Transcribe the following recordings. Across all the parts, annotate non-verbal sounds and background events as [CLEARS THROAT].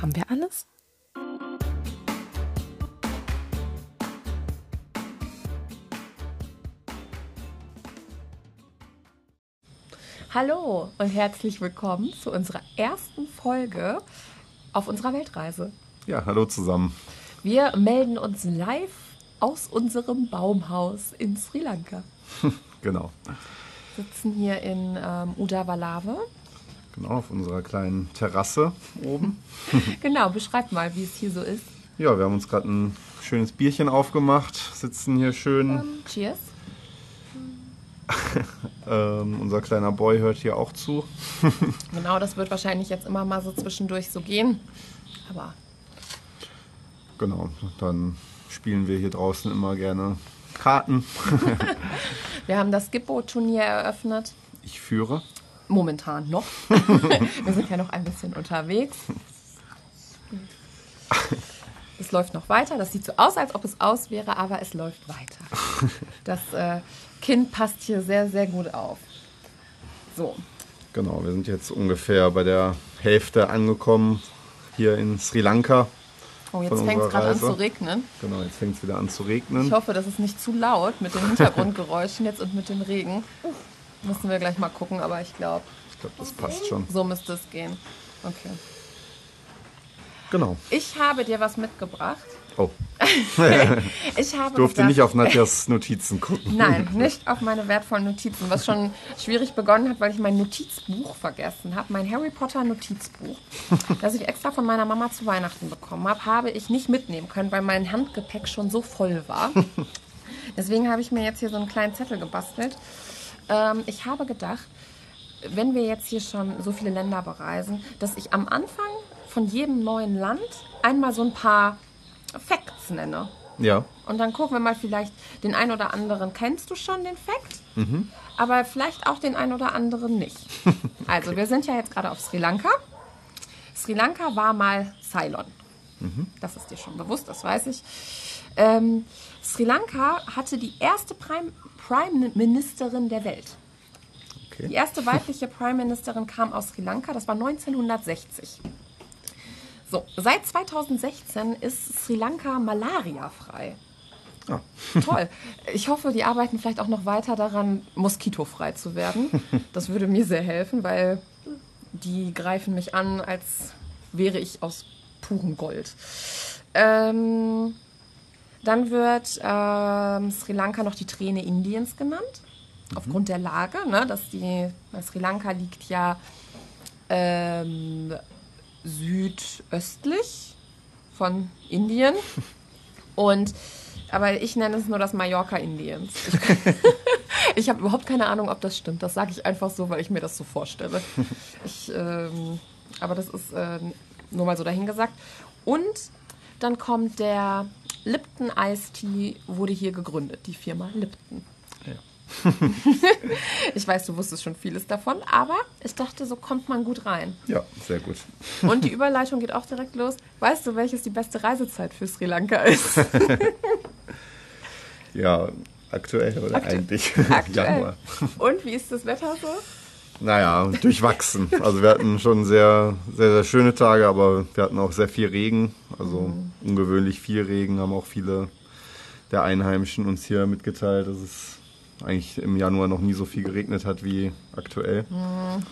Haben wir alles? Hallo und herzlich willkommen zu unserer ersten Folge auf unserer Weltreise. Ja, hallo zusammen. Wir melden uns live aus unserem Baumhaus in Sri Lanka. [LAUGHS] genau. Wir sitzen hier in ähm, Udavalave. Genau, auf unserer kleinen Terrasse oben. [LAUGHS] genau, beschreib mal, wie es hier so ist. Ja, wir haben uns gerade ein schönes Bierchen aufgemacht, sitzen hier schön. Ähm, cheers. [LAUGHS] ähm, unser kleiner Boy hört hier auch zu. [LAUGHS] genau, das wird wahrscheinlich jetzt immer mal so zwischendurch so gehen. Aber. Genau, dann spielen wir hier draußen immer gerne Karten. wir haben das Gippo-Turnier eröffnet. Ich führe. Momentan noch. [LAUGHS] [LAUGHS] wir sind ja noch ein bisschen unterwegs. Es läuft noch weiter. Das sieht so aus, als ob es aus wäre, aber es läuft weiter. [LAUGHS] Das äh, Kind passt hier sehr, sehr gut auf. So. Genau, wir sind jetzt ungefähr bei der Hälfte angekommen hier in Sri Lanka. Oh, jetzt fängt es gerade an zu regnen. Genau, jetzt fängt es wieder an zu regnen. Ich hoffe, das ist nicht zu laut mit den Hintergrundgeräuschen jetzt und mit dem Regen. Müssen wir gleich mal gucken, aber ich glaube. Ich glaube, das passt schon. So müsste es gehen. Okay. Genau. Ich habe dir was mitgebracht. Oh. [LAUGHS] ich habe durfte gedacht, nicht auf Nadjas Notizen gucken. Nein, nicht auf meine wertvollen Notizen, was schon schwierig begonnen hat, weil ich mein Notizbuch vergessen habe. Mein Harry Potter Notizbuch, [LAUGHS] das ich extra von meiner Mama zu Weihnachten bekommen habe, habe ich nicht mitnehmen können, weil mein Handgepäck schon so voll war. [LAUGHS] Deswegen habe ich mir jetzt hier so einen kleinen Zettel gebastelt. Ähm, ich habe gedacht, wenn wir jetzt hier schon so viele Länder bereisen, dass ich am Anfang von jedem neuen Land einmal so ein paar Facts nenne. Ja. Und dann gucken wir mal vielleicht den einen oder anderen. Kennst du schon den Fact? Mhm. Aber vielleicht auch den einen oder anderen nicht. [LAUGHS] Also, wir sind ja jetzt gerade auf Sri Lanka. Sri Lanka war mal Ceylon. Mhm. Das ist dir schon bewusst, das weiß ich. Ähm, Sri Lanka hatte die erste Prime, Prime Ministerin der Welt. Okay. Die erste weibliche Prime Ministerin kam aus Sri Lanka, das war 1960. So, seit 2016 ist Sri Lanka malariafrei. Ah. Toll. Ich hoffe, die arbeiten vielleicht auch noch weiter daran, moskitofrei zu werden. Das würde mir sehr helfen, weil die greifen mich an, als wäre ich aus purem Gold. Ähm, dann wird ähm, Sri Lanka noch die Träne Indiens genannt, mhm. aufgrund der Lage. Ne, dass die, Sri Lanka liegt ja ähm, südöstlich von Indien. [LAUGHS] Und aber ich nenne es nur das Mallorca Indiens. Ich, [LAUGHS] ich habe überhaupt keine Ahnung, ob das stimmt. Das sage ich einfach so, weil ich mir das so vorstelle. [LAUGHS] Ich, ähm, aber das ist äh, nur mal so dahingesagt. Und dann kommt der Lipton Ice Tea, wurde hier gegründet, die Firma Lipton. [LAUGHS] ich weiß, du wusstest schon vieles davon, aber ich dachte, so kommt man gut rein. Ja, sehr gut. Und die Überleitung geht auch direkt los. Weißt du, welches die beste Reisezeit für Sri Lanka ist? [LAUGHS] ja, aktuell oder Aktu eigentlich? Aktuell. [LAUGHS] Januar. Und wie ist das Wetter so? Naja, durchwachsen. Also wir hatten schon sehr, sehr, sehr schöne Tage, aber wir hatten auch sehr viel Regen. Also ungewöhnlich viel Regen, haben auch viele der Einheimischen uns hier mitgeteilt, dass es eigentlich im Januar noch nie so viel geregnet hat wie aktuell. Mhm.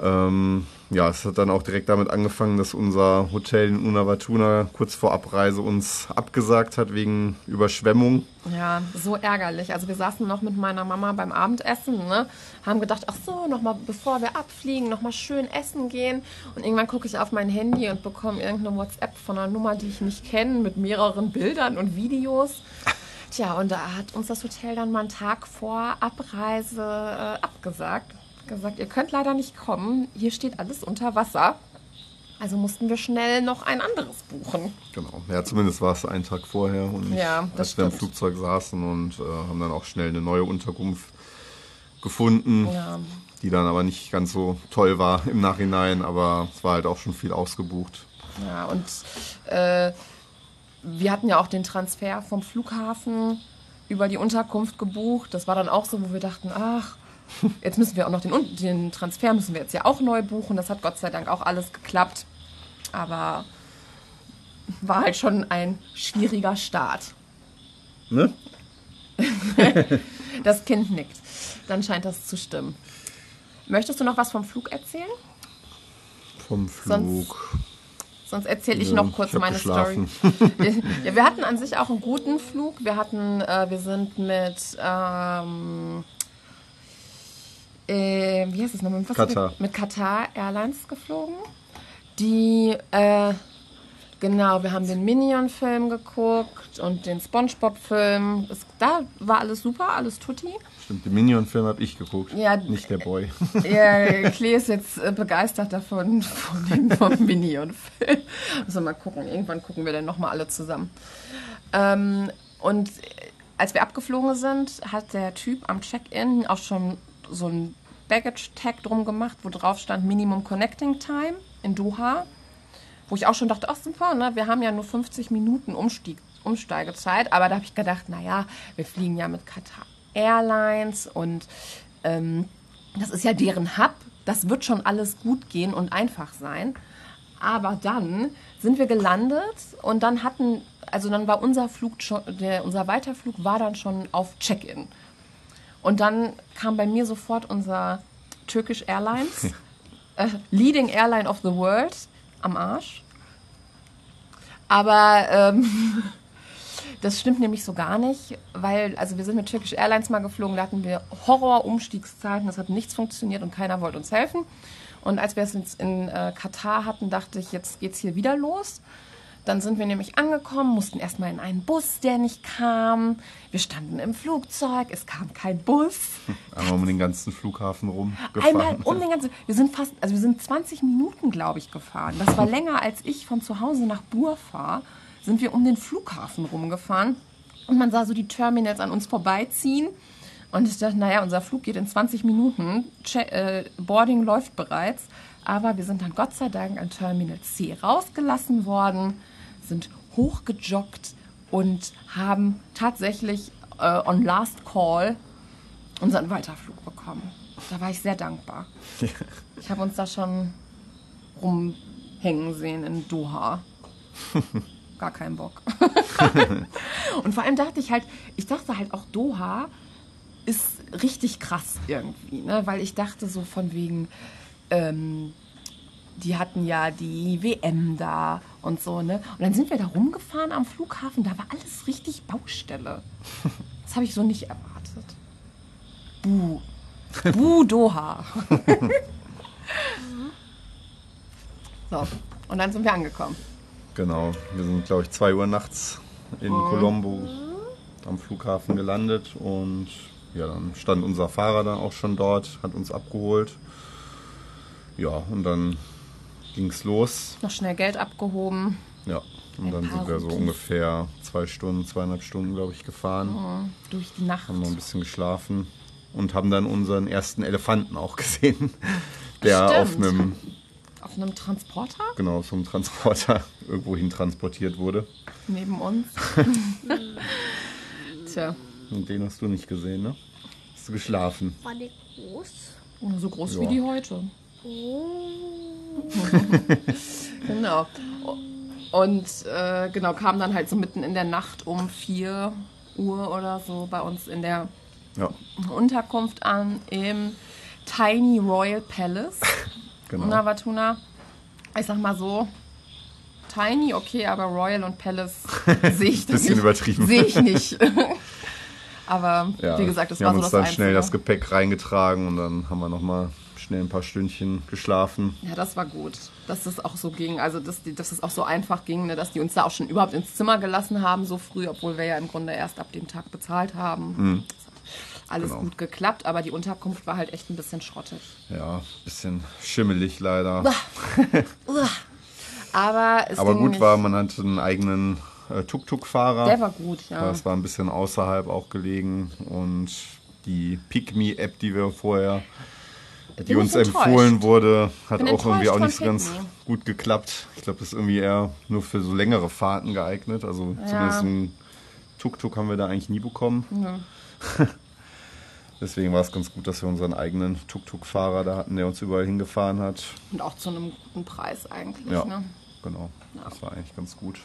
Ähm, ja, es hat dann auch direkt damit angefangen, dass unser Hotel in Unawatuna kurz vor Abreise uns abgesagt hat wegen Überschwemmung. Ja, so ärgerlich. Also wir saßen noch mit meiner Mama beim Abendessen, ne? haben gedacht, ach so, noch mal bevor wir abfliegen, noch mal schön essen gehen. Und irgendwann gucke ich auf mein Handy und bekomme irgendeine WhatsApp von einer Nummer, die ich nicht kenne, mit mehreren Bildern und Videos. Tja, und da hat uns das Hotel dann mal einen Tag vor Abreise äh, abgesagt. Gesagt, ihr könnt leider nicht kommen, hier steht alles unter Wasser. Also mussten wir schnell noch ein anderes buchen. Genau, ja, zumindest war es einen Tag vorher und ja, als wir im Flugzeug saßen und äh, haben dann auch schnell eine neue Unterkunft gefunden, ja. die dann aber nicht ganz so toll war im Nachhinein, aber es war halt auch schon viel ausgebucht. Ja, und äh, wir hatten ja auch den Transfer vom Flughafen über die Unterkunft gebucht. Das war dann auch so, wo wir dachten, ach, jetzt müssen wir auch noch den, den Transfer müssen wir jetzt ja auch neu buchen. Das hat Gott sei Dank auch alles geklappt. Aber war halt schon ein schwieriger Start. Ne? [LAUGHS] Das Kind nickt. Dann scheint das zu stimmen. Möchtest du noch was vom Flug erzählen? Vom Flug. Sonst erzähle ich Ja, noch kurz ich meine geschlafen. Story. [LAUGHS] ja, wir hatten an sich auch einen guten Flug. Wir hatten, äh, wir sind mit, ähm, äh, wie heißt es nochmal? Katar. Mit, Qatar Airlines geflogen. Die, äh, genau, wir haben den Minion-Film geguckt und den Spongebob-Film. Da war alles super, alles tutti. Stimmt, den Minion-Film habe ich geguckt. Ja, nicht der Boy. [LAUGHS] Ja, Klee ist jetzt äh, begeistert davon, von dem vom Minion-Film. [LAUGHS] Also mal gucken, irgendwann gucken wir dann nochmal alle zusammen. Ähm, und äh, als wir abgeflogen sind, hat der Typ am Check-in auch schon so ein Baggage-Tag drum gemacht, wo drauf stand Minimum Connecting Time in Doha. Wo ich auch schon dachte, ach super, ne? wir haben ja nur 50 Minuten Umstieg, Umsteigezeit. Aber da habe ich gedacht, naja, wir fliegen ja mit Qatar Airlines und ähm, das ist ja deren Hub. Das wird schon alles gut gehen und einfach sein. Aber dann sind wir gelandet und dann hatten, also dann war unser Flug schon, der, unser Weiterflug war dann schon auf Check-in. Und dann kam bei mir sofort unser Turkish Airlines, äh, Leading Airline of the World, am Arsch. Aber ähm, [LAUGHS] das stimmt nämlich so gar nicht, weil, also wir sind mit Turkish Airlines mal geflogen, da hatten wir Horror-Umstiegszeiten, das hat nichts funktioniert und keiner wollte uns helfen. Und als wir es jetzt in äh, Katar hatten, dachte ich, jetzt geht's hier wieder los. Dann sind wir nämlich angekommen, mussten erstmal in einen Bus, der nicht kam. Wir standen im Flugzeug, es kam kein Bus. [LAUGHS] Einmal um den ganzen Flughafen rum gefahren. Einmal um den ganzen. Wir sind fast, also wir sind 20 Minuten, glaube ich, gefahren. Das war [LAUGHS] länger, als ich von zu Hause nach Bur fahre. Sind wir um den Flughafen rumgefahren und man sah so die Terminals an uns vorbeiziehen. Und ich dachte, naja, unser Flug geht in 20 Minuten. Che äh, Boarding läuft bereits. Aber wir sind dann Gott sei Dank an Terminal C rausgelassen worden, sind hochgejoggt und haben tatsächlich äh, on Last Call unseren Weiterflug bekommen. Da war ich sehr dankbar. Ich habe uns da schon rumhängen sehen in Doha. [LAUGHS] Gar keinen Bock. [LAUGHS] Und vor allem dachte ich halt, ich dachte halt auch Doha ist richtig krass irgendwie, ne? weil ich dachte so von wegen, ähm, die hatten ja die WM da und so, ne? Und dann sind wir da rumgefahren am Flughafen, da war alles richtig Baustelle. [LAUGHS] Das habe ich so nicht erwartet. Buh. Buh Doha. [LAUGHS] so, und dann sind wir angekommen. Genau, wir sind, glaube ich, 2 Uhr nachts in Colombo am Flughafen gelandet und ja, dann stand unser Fahrer dann auch schon dort, hat uns abgeholt. Ja, und dann ging es los. Noch schnell Geld abgehoben. Ja, und Ein dann sind wir so ungefähr zwei Stunden, zweieinhalb Stunden, glaube ich, gefahren. Durch die Nacht. Haben noch ein bisschen geschlafen und haben dann unseren ersten Elefanten auch gesehen, der Stimmt. auf einem, Auf einem Transporter genau, so einem Transporter [LAUGHS] irgendwohin transportiert wurde. neben uns. [LAUGHS] Tja, Und den hast du nicht gesehen, ne? Hast du geschlafen? War der groß? so groß Ja. wie die heute. Oh. [LAUGHS] Genau. Und äh, genau, kam dann halt so mitten in der Nacht um 4 Uhr oder so bei uns in der Ja, Unterkunft an im Tiny Royal Palace. [LAUGHS] genau. Na, Watuna, ich sag mal so, tiny, okay, aber Royal und Palace [LAUGHS] sehe ich das Bisschen nicht. übertrieben. Sehe ich nicht. aber Ja, wie gesagt, das wir war haben so uns das dann schnell Einzige. das Gepäck reingetragen und dann haben wir nochmal schnell ein paar Stündchen geschlafen. Ja, das war gut, dass das auch so ging. Also, dass, die, dass es auch so einfach ging, ne? dass die uns da auch schon überhaupt ins Zimmer gelassen haben, so früh, obwohl wir ja im Grunde erst ab dem Tag bezahlt haben. Das hat alles Genau. gut geklappt, aber die Unterkunft war halt echt ein bisschen schrottig. Ja, bisschen schimmelig leider. [LAUGHS] Aber es Aber gut war, man hatte einen eigenen äh, Tuk-Tuk-Fahrer. Der war gut, ja. Das war ein bisschen außerhalb auch gelegen und die Pick-Me-App, die wir vorher, die uns enttäuscht. empfohlen wurde, hat auch irgendwie auch nicht so ganz gut geklappt. Ich glaube, das ist irgendwie eher nur für so längere Fahrten geeignet. Also zumindest ein Tuk-Tuk haben wir da eigentlich nie bekommen. [LAUGHS] Deswegen war es ganz gut, dass wir unseren eigenen Tuk-Tuk-Fahrer da hatten, der uns überall hingefahren hat. Und auch zu einem guten Preis eigentlich. Ja. Ne? genau. Das war eigentlich ganz gut.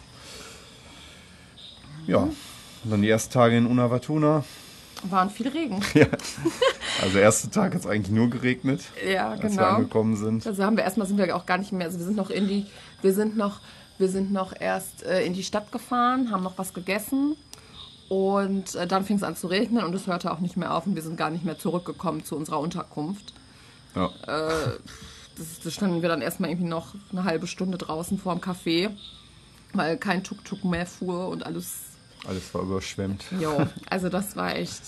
Ja, und dann die ersten Tage in Unawatuna. Waren viel Regen. [LAUGHS] Ja. Also der erste Tag hat es eigentlich nur geregnet, Ja, als wir genau. angekommen sind. Also haben wir erstmal sind wir auch gar nicht mehr, also wir sind noch in die, wir sind noch, wir sind noch erst äh, in die Stadt gefahren, haben noch was gegessen und äh, dann fing es an zu regnen und es hörte auch nicht mehr auf und wir sind gar nicht mehr zurückgekommen zu unserer Unterkunft. Ja. Das, das standen wir dann erstmal irgendwie noch eine halbe Stunde draußen vor dem Café, weil kein Tuk-Tuk mehr fuhr und alles Alles war überschwemmt. Jo, also das war echt.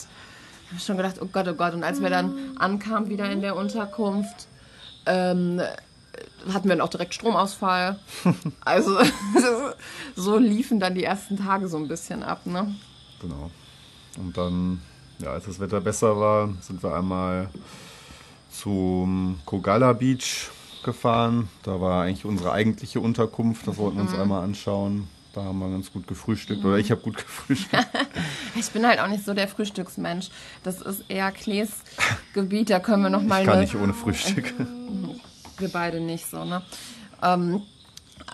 Ich habe schon gedacht, oh Gott, oh Gott. Und als wir dann ankamen wieder in der Unterkunft, ähm, hatten wir dann auch direkt Stromausfall. [LAUGHS] Also [LAUGHS] so liefen dann die ersten Tage so ein bisschen ab, ne? Genau. Und dann, ja, als das Wetter besser war, sind wir einmal zum Kogala Beach gefahren. Da war eigentlich unsere eigentliche Unterkunft. Das wollten wir uns einmal anschauen. Da haben wir ganz gut gefrühstückt. Oder ich habe gut gefrühstückt. [LAUGHS] Ich bin halt auch nicht so der Frühstücksmensch. Das ist eher Klees Gebiet, da können wir noch mal Ich kann eine- nicht ohne Frühstück. [LAUGHS] wir beide nicht so, ne? Ähm,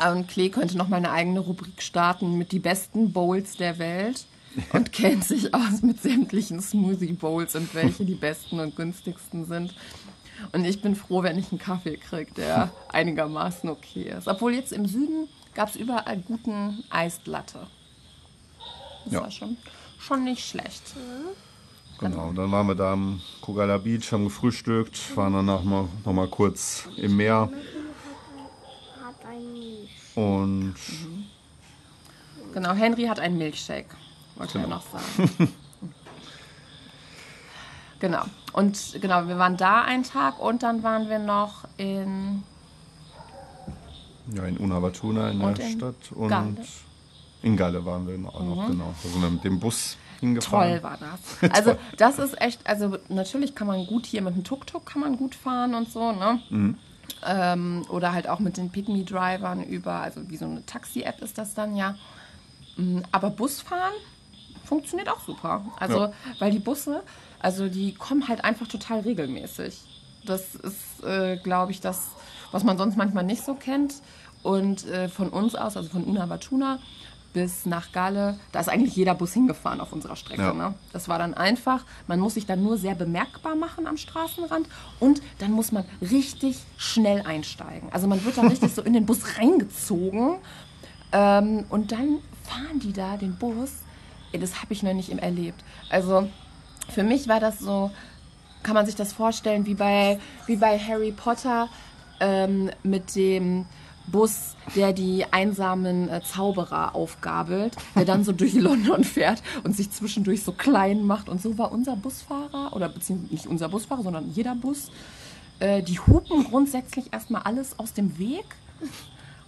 und Klee könnte noch mal eine eigene Rubrik starten mit die besten Bowls der Welt und [LAUGHS] kennt sich aus mit sämtlichen Smoothie Bowls und welche die besten und günstigsten sind. Und ich bin froh, wenn ich einen Kaffee kriege, der einigermaßen okay ist. Obwohl jetzt im Süden gab es überall guten Eist Latte. Das Ja. war schon, schon nicht schlecht. Genau, und dann waren wir da am Kogala Beach, haben gefrühstückt, waren danach mal, noch mal kurz im Meer und Genau, Henry hat einen Milkshake, wollte er noch sagen. genau. Und genau, wir waren da einen Tag und dann waren wir noch in ja, in Unawatuna in Und der in Stadt und Galle. in Galle waren wir auch noch, genau. Da sind wir mit dem Bus hingefahren. Toll war das. [LAUGHS] Also das ist echt, also natürlich kann man gut hier mit dem Tuk-Tuk kann man gut fahren und so, ne? Ähm, oder halt auch mit den Pygmy-Drivern über, also wie so eine Taxi-App ist das dann ja. Mm, Aber Busfahren funktioniert auch super. Also, Ja. weil die Busse, also die kommen halt einfach total regelmäßig. Das ist, äh, glaube ich, das, was man sonst manchmal nicht so kennt. Und äh, von uns aus, also von Unawatuna bis nach Galle, da ist eigentlich jeder Bus hingefahren auf unserer Strecke. Ja. Ne? Das war dann einfach, man muss sich dann nur sehr bemerkbar machen am Straßenrand und dann muss man richtig schnell einsteigen. Also man wird dann richtig so in den Bus reingezogen ähm, und dann fahren die da den Bus. Ey, das habe ich noch nicht im erlebt. Also für mich war das so, kann man sich das vorstellen, wie bei, wie bei Harry Potter ähm, mit dem Bus, der die einsamen äh, Zauberer aufgabelt, der dann so [LAUGHS] durch London fährt und sich zwischendurch so klein macht. Und so war unser Busfahrer, oder beziehungsweise nicht unser Busfahrer, sondern jeder Bus. Äh, die hupen grundsätzlich erstmal alles aus dem Weg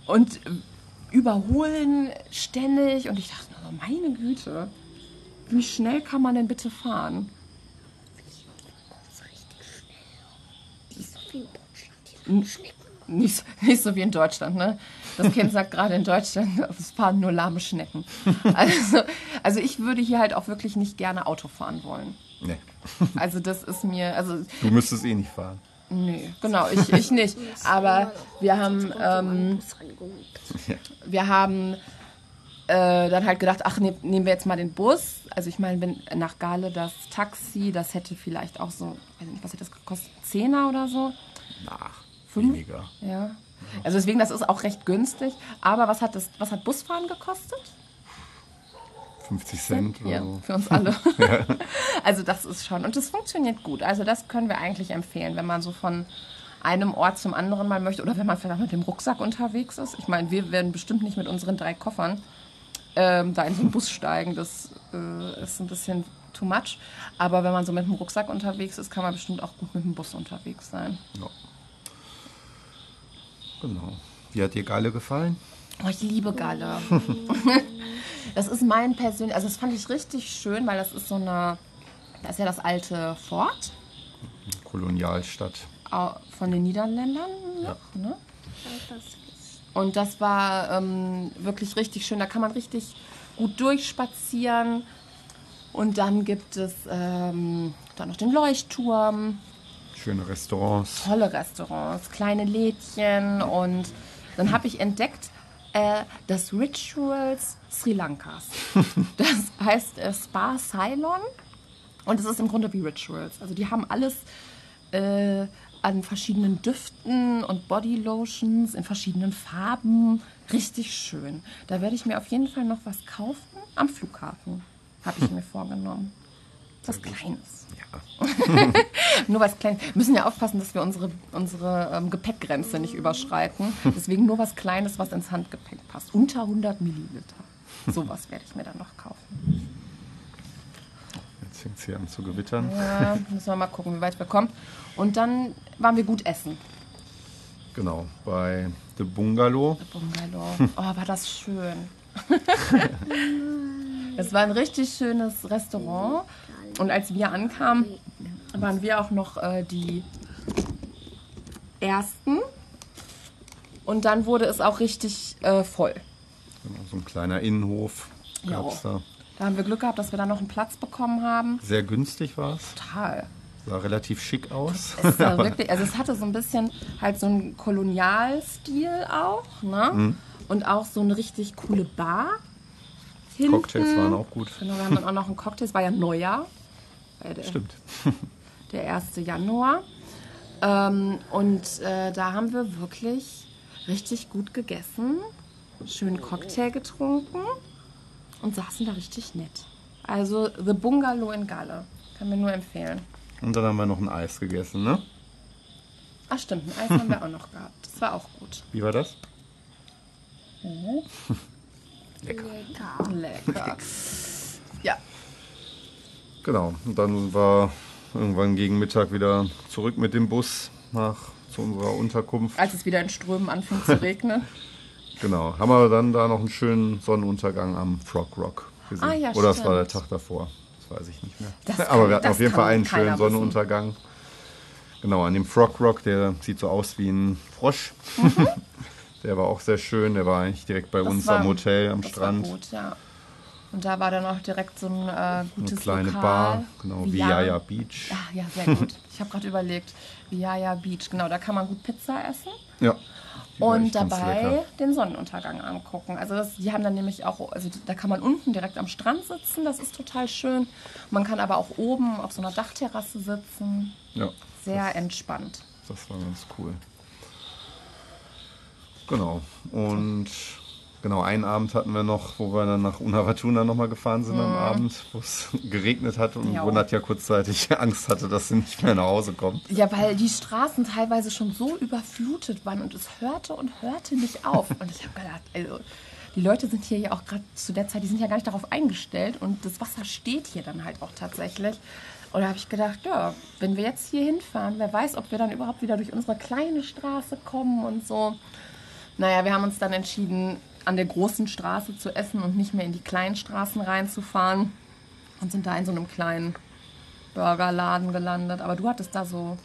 und äh, überholen ständig. Und ich dachte, nur, meine Güte, wie schnell kann man denn bitte fahren? Das ist richtig schnell. Die ist so wie Nicht, nicht so wie in Deutschland, ne? Das Kind sagt gerade in Deutschland, [LAUGHS] es fahren nur lahme Schnecken. Also, also ich würde hier halt auch wirklich nicht gerne Auto fahren wollen. Nee. Also das ist mir, also Du müsstest eh nicht fahren. nee, genau, ich, ich nicht. Aber wir haben, ähm, wir haben äh, dann halt gedacht, ach, ne, nehmen wir jetzt mal den Bus. Also ich meine, wenn nach Gale das Taxi, das hätte vielleicht auch so, weiß nicht, was hätte das gekostet? Zehner oder so? Ach, Fünf? weniger. Ja. Also deswegen, das ist auch recht günstig. Aber was hat das, was hat Busfahren gekostet? 50 Cent oder Ja, so. für uns alle. [LAUGHS] Also das ist schon. Und das funktioniert gut. Also das können wir eigentlich empfehlen, wenn man so von einem Ort zum anderen mal möchte oder wenn man vielleicht mit dem Rucksack unterwegs ist. Ich meine, wir werden bestimmt nicht mit unseren drei Koffern ähm, da in so einen Bus steigen. Das äh, ist ein bisschen too much. Aber wenn man so mit dem Rucksack unterwegs ist, kann man bestimmt auch gut mit dem Bus unterwegs sein. Ja. Genau. Wie hat dir Galle gefallen? Oh, ich liebe Galle. [LAUGHS] das ist mein persönlich, also das fand ich richtig schön, weil das ist so eine, das ist ja das alte Fort Kolonialstadt. von den Niederländern. Ja. Ne? Und das war ähm, wirklich richtig schön. Da kann man richtig gut durchspazieren. Und dann gibt es ähm, dann noch den Leuchtturm, Schöne Restaurants. tolle Restaurants, kleine Lädchen. Und dann habe ich entdeckt, äh, das Rituals Sri Lankas. [LAUGHS] Das heißt äh, Spa Ceylon und es ist im Grunde wie Rituals. Also die haben alles äh, an verschiedenen Düften und Bodylotions in verschiedenen Farben. Richtig schön. Da werde ich mir auf jeden Fall noch was kaufen am Flughafen. Habe ich [LAUGHS] mir vorgenommen. Was Kleines. [LAUGHS] Nur was Kleines. Wir müssen ja aufpassen, dass wir unsere, unsere ähm, Gepäckgrenze nicht überschreiten. Deswegen nur was Kleines, was ins Handgepäck passt. Unter 100 Milliliter. Sowas werde ich mir dann noch kaufen. Jetzt fängt es hier an zu gewittern. Ja, müssen wir mal gucken, wie weit wir kommen. Und dann waren wir gut essen. Genau, bei The Bungalow. Bungalow. Oh, war das schön. [LAUGHS] es war ein richtig schönes Restaurant. Und als wir ankamen, waren wir auch noch äh, die Ersten. Und dann wurde es auch richtig äh, voll. Genau, so ein kleiner Innenhof gab es da. Da haben wir Glück gehabt, dass wir da noch einen Platz bekommen haben. Sehr günstig war es. Total. Sah relativ schick aus. Es, war [LAUGHS] wirklich, also es hatte so ein bisschen halt so einen Kolonialstil auch, ne? Und auch so eine richtig coole Bar. Hinten. Cocktails waren auch gut. Genau, wir haben dann auch noch einen Cocktail. Es war ja Neujahr. Äh, Der, Stimmt. [LAUGHS] der 1. Januar. Ähm, und äh, da haben wir wirklich richtig gut gegessen, schönen Cocktail getrunken und saßen da richtig nett. Also The Bungalow in Galle. Kann mir nur empfehlen. Und dann haben wir noch ein Eis gegessen, ne? Ach stimmt, ein Eis haben wir auch noch [LAUGHS] gehabt. Das war auch gut. Wie war das? [LAUGHS] Lecker. Lecker. Ja, Genau. Und dann war irgendwann gegen Mittag wieder zurück mit dem Bus nach zu unserer Unterkunft. als es wieder in Strömen anfing zu regnen. [LAUGHS] Genau. Haben wir dann da noch einen schönen Sonnenuntergang am Frog Rock gesehen. Ah, ja, Oder es war der. Tag davor. Das weiß ich nicht mehr. Kann- [LAUGHS] Aber wir hatten auf jeden Fall einen schönen wissen. Sonnenuntergang. Genau, an dem Frog Rock, der sieht so aus wie ein Frosch. [LAUGHS] der war auch sehr schön. Der war eigentlich direkt bei Mhm. Das uns war- am Hotel am Strand. Gut, ja. Und da war dann auch direkt so ein äh, gutes Eine kleine Lokal. Bar, genau, Via- Viaya Beach. Ah, ja, sehr gut. Ich habe gerade überlegt, Viaya Beach, genau, da kann man gut Pizza essen Ja. und dabei den Sonnenuntergang angucken. Also das, die haben dann nämlich auch, also da kann man unten direkt am Strand sitzen, das ist total schön. Man kann aber auch oben auf so einer Dachterrasse sitzen, Ja, sehr entspannt. das war ganz cool. Genau. Und genau, einen Abend hatten wir noch, wo wir dann nach Unawatuna nochmal gefahren sind am Abend, wo es [LAUGHS] geregnet hat und Mhm. Ja. wo Nadja kurzzeitig [LAUGHS] Angst hatte, dass sie nicht mehr nach Hause kommt. Ja, weil die Straßen teilweise schon so überflutet waren und es hörte und hörte nicht auf. Und ich habe gedacht, also die Leute sind hier ja auch gerade zu der Zeit, die sind ja gar nicht darauf eingestellt und das Wasser steht hier dann halt auch tatsächlich. Und da habe ich gedacht, ja, wenn wir jetzt hier hinfahren, wer weiß, ob wir dann überhaupt wieder durch unsere kleine Straße kommen und so. Naja, wir haben uns dann entschieden, an der großen Straße zu essen und nicht mehr in die kleinen Straßen reinzufahren und sind da in so einem kleinen Burgerladen gelandet. Aber du hattest da so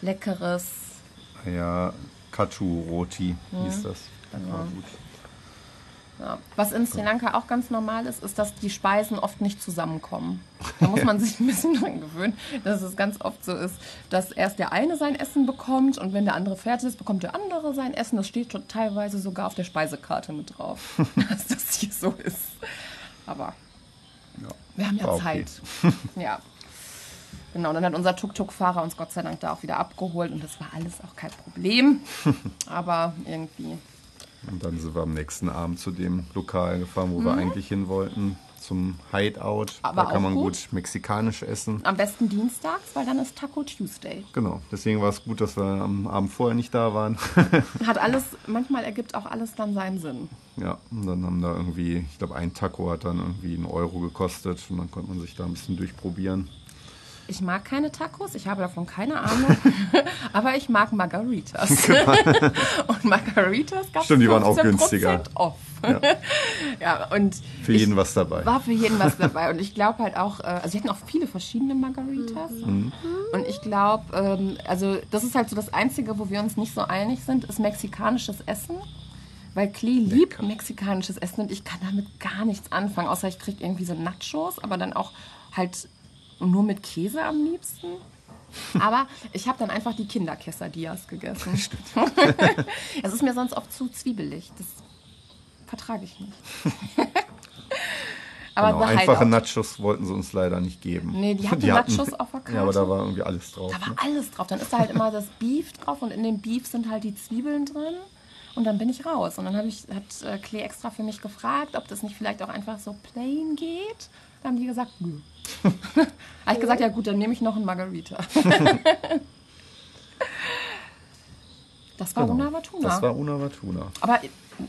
leckeres. Ja, Katu Roti hieß das. Genau. War gut. Ja. Was in Sri Lanka auch ganz normal ist, ist, dass die Speisen oft nicht zusammenkommen. Da muss man [LAUGHS] sich ein bisschen dran gewöhnen, dass es ganz oft so ist, dass erst der eine sein Essen bekommt und wenn der andere fertig ist, bekommt der andere sein Essen. Das steht schon teilweise sogar auf der Speisekarte mit drauf, [LAUGHS] dass das hier so ist. Aber Ja. wir haben ja War okay. Zeit. [LAUGHS] Ja. Genau, dann hat unser Tuk-Tuk-Fahrer uns Gott sei Dank da auch wieder abgeholt und das war alles auch kein Problem. Aber irgendwie Und dann sind wir am nächsten Abend zu dem Lokal gefahren, wo wir eigentlich hin wollten, zum Hideout. Mhm. Aber da kann man gut. gut mexikanisch essen. am besten dienstags, weil dann ist Taco Tuesday. Genau, deswegen war es gut, dass wir am Abend vorher nicht da waren. [LAUGHS] Hat alles, manchmal ergibt auch alles dann seinen Sinn. ja, und dann haben da irgendwie, ich glaube, ein Taco hat dann irgendwie einen Euro gekostet und dann konnte man sich da ein bisschen durchprobieren. Ich mag keine Tacos, ich habe davon keine Ahnung, [LAUGHS] aber ich mag Margaritas. [LAUGHS] und Margaritas gab Stimmt, die waren auch günstiger. off. Ja. [LAUGHS] und Für jeden was dabei. war für jeden was dabei. Und ich glaube halt auch, äh, also wir hatten auch viele verschiedene Margaritas. Mhm. Und ich glaube, ähm, also das ist halt so das Einzige, wo wir uns nicht so einig sind, ist mexikanisches Essen. Weil Klee liebt mexikanisches Essen und ich kann damit gar nichts anfangen, außer ich kriege irgendwie so Nachos, aber dann auch halt nur mit Käse am liebsten. [LAUGHS] Aber ich habe dann einfach die Kinder-Quesadillas gegessen. [LAUGHS] es ist mir sonst oft zu zwiebelig. Das vertrage ich nicht. [LAUGHS] aber Genau, einfache. Nachos wollten sie uns leider nicht geben. Nee, die hatten Nachos auf der Ja, aber da Karte. war irgendwie alles drauf. Da war ne? alles drauf. Dann ist da halt immer das Beef drauf und in dem Beef sind halt die Zwiebeln drin. Und dann bin ich raus. Und dann hab ich, hat äh, Klee extra für mich gefragt, ob das nicht vielleicht auch einfach so plain geht. Da haben die gesagt, nö. Habe ich gesagt, ja gut, dann nehme ich noch einen Margarita. das war Genau. Una Watuna. Das war Una Watuna. Aber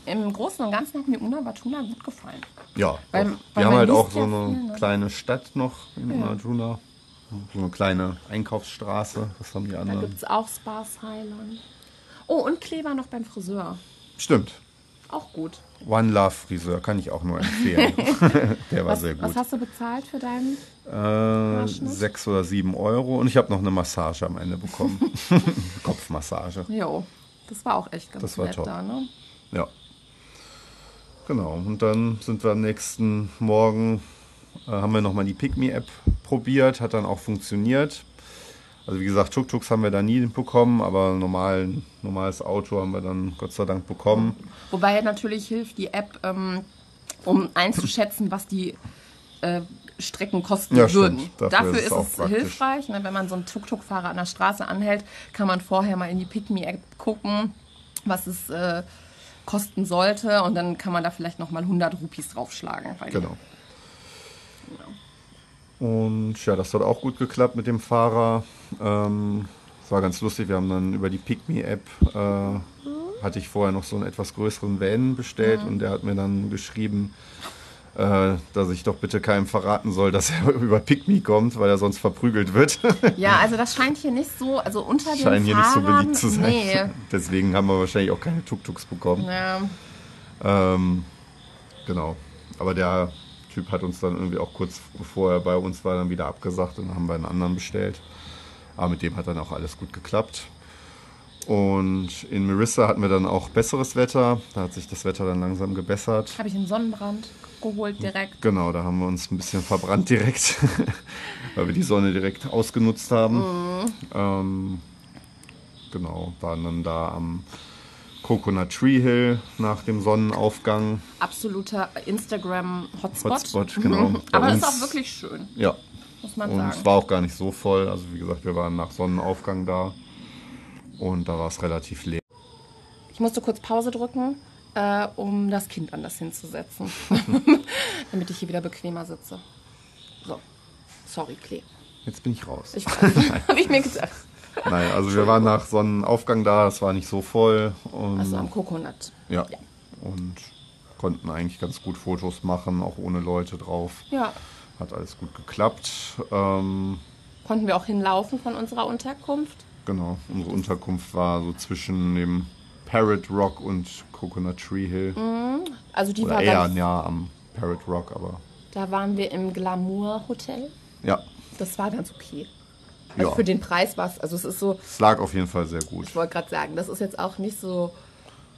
im Großen und Ganzen hat mir Una Watuna gut gefallen. Ja, Weil- weil wir haben halt auch so ja eine viel, ne? kleine Stadt noch in Una Watuna. So eine kleine Einkaufsstraße. Das haben die Da anderen. gibt es auch Spas Highland. Oh, und Klee war noch beim Friseur. Stimmt. Auch gut. One Love Friseur kann ich auch nur empfehlen. [LAUGHS] Der war Was, sehr was gut. hast du bezahlt für deinen? Äh, sechs oder sieben Euro und ich habe noch eine Massage am Ende bekommen. [LAUGHS] Kopfmassage. Jo, das war auch echt ganz Das war nett top. da, ne? Ja. Genau. Und dann sind wir am nächsten Morgen, äh, haben wir nochmal die Pygmy-App probiert, hat dann auch funktioniert. Also wie gesagt, Tuk-Tuks haben wir da nie bekommen, aber normalen, normales Auto haben wir dann Gott sei Dank bekommen. Wobei natürlich hilft die App, ähm, um einzuschätzen, was die äh, Strecken kosten Ja, würden. Dafür Dafür, ist es ist es hilfreich. Ne? Wenn man so einen Tuk-Tuk-Fahrer an der Straße anhält, kann man vorher mal in die Pick-Me-App gucken, was es äh, kosten sollte. Und dann kann man da vielleicht nochmal 100 Rupees draufschlagen. Weil Genau. Und ja, das hat auch gut geklappt mit dem Fahrer. Ähm, es war ganz lustig. Wir haben dann über die Pygmy-App, äh, hatte ich vorher noch so einen etwas größeren Van bestellt und der hat mir dann geschrieben, äh, dass ich doch bitte keinem verraten soll, dass er [LAUGHS] über Pygmy kommt, weil er sonst verprügelt wird. [LAUGHS] Ja, also das scheint hier nicht so, also unter den Scheinen hier nicht so beliebt zu sein. Nee. [LAUGHS] Deswegen haben wir wahrscheinlich auch keine Tuk-Tuks bekommen. Ja, Ähm, genau. Aber der Typ hat uns dann irgendwie auch kurz bevor er bei uns war, dann wieder abgesagt und dann haben wir einen anderen bestellt. Aber mit dem hat dann auch alles gut geklappt. Und in Marissa hatten wir dann auch besseres Wetter. Da hat sich das Wetter dann langsam gebessert. habe ich einen Sonnenbrand geholt direkt. Genau, da haben wir uns ein bisschen verbrannt direkt, [LAUGHS] weil wir die Sonne direkt ausgenutzt haben. Ähm, genau, waren dann da am Coconut Tree Hill nach dem Sonnenaufgang. Absoluter Instagram-Hotspot. Hotspot, genau. Mhm. Aber ist uns- auch wirklich schön, Ja, muss man und sagen. es war auch gar nicht so voll. Also wie gesagt, wir waren nach Sonnenaufgang da und da war es relativ leer. Ich musste kurz Pause drücken, äh, um das Kind anders hinzusetzen. [LAUGHS] Damit ich hier wieder bequemer sitze. So. Sorry, Klee. Jetzt bin ich raus. Ich weiß. [LAUGHS] Habe ich mir gedacht. Nein, also wir waren nach Sonnenaufgang da, es war nicht so voll. Also am Coconut. Ja. Ja. Und konnten eigentlich ganz gut Fotos machen, auch ohne Leute drauf. Ja. Hat alles gut geklappt. Ähm, Konnten wir auch hinlaufen von unserer Unterkunft. genau, unsere Unterkunft war so zwischen dem Parrot Rock und Coconut Tree Hill. Also die Oder war eher ja am Parrot Rock, aber Da waren wir im Glamour Hotel. ja, Das war ganz okay. Also Ja. für den Preis war es, also es ist so, es lag auf jeden Fall sehr gut. ich wollte gerade sagen, das ist jetzt auch nicht so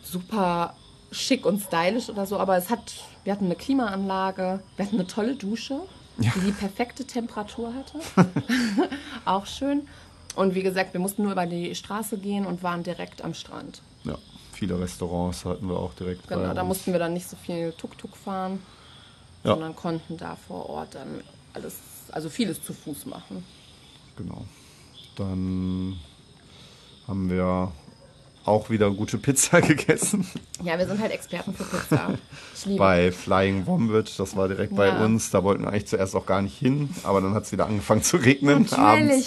super schick und stylisch oder so, aber es hat, wir hatten eine Klimaanlage, wir hatten eine tolle Dusche, die die perfekte Temperatur hatte. [LAUGHS] auch schön. Und wie gesagt, wir mussten nur über die Straße gehen und waren direkt am Strand. Ja, viele Restaurants hatten wir auch direkt Genau, da mussten wir dann nicht so viel Tuk-Tuk fahren, Ja. sondern konnten da vor Ort dann alles, also vieles zu Fuß machen. Genau. Dann haben wir auch wieder gute Pizza [LAUGHS] gegessen. Ja, wir sind halt Experten für Pizza. Bei Flying Wombat, das war direkt bei Ja. uns. Da wollten wir eigentlich zuerst auch gar nicht hin, aber dann hat es wieder angefangen zu regnen abends.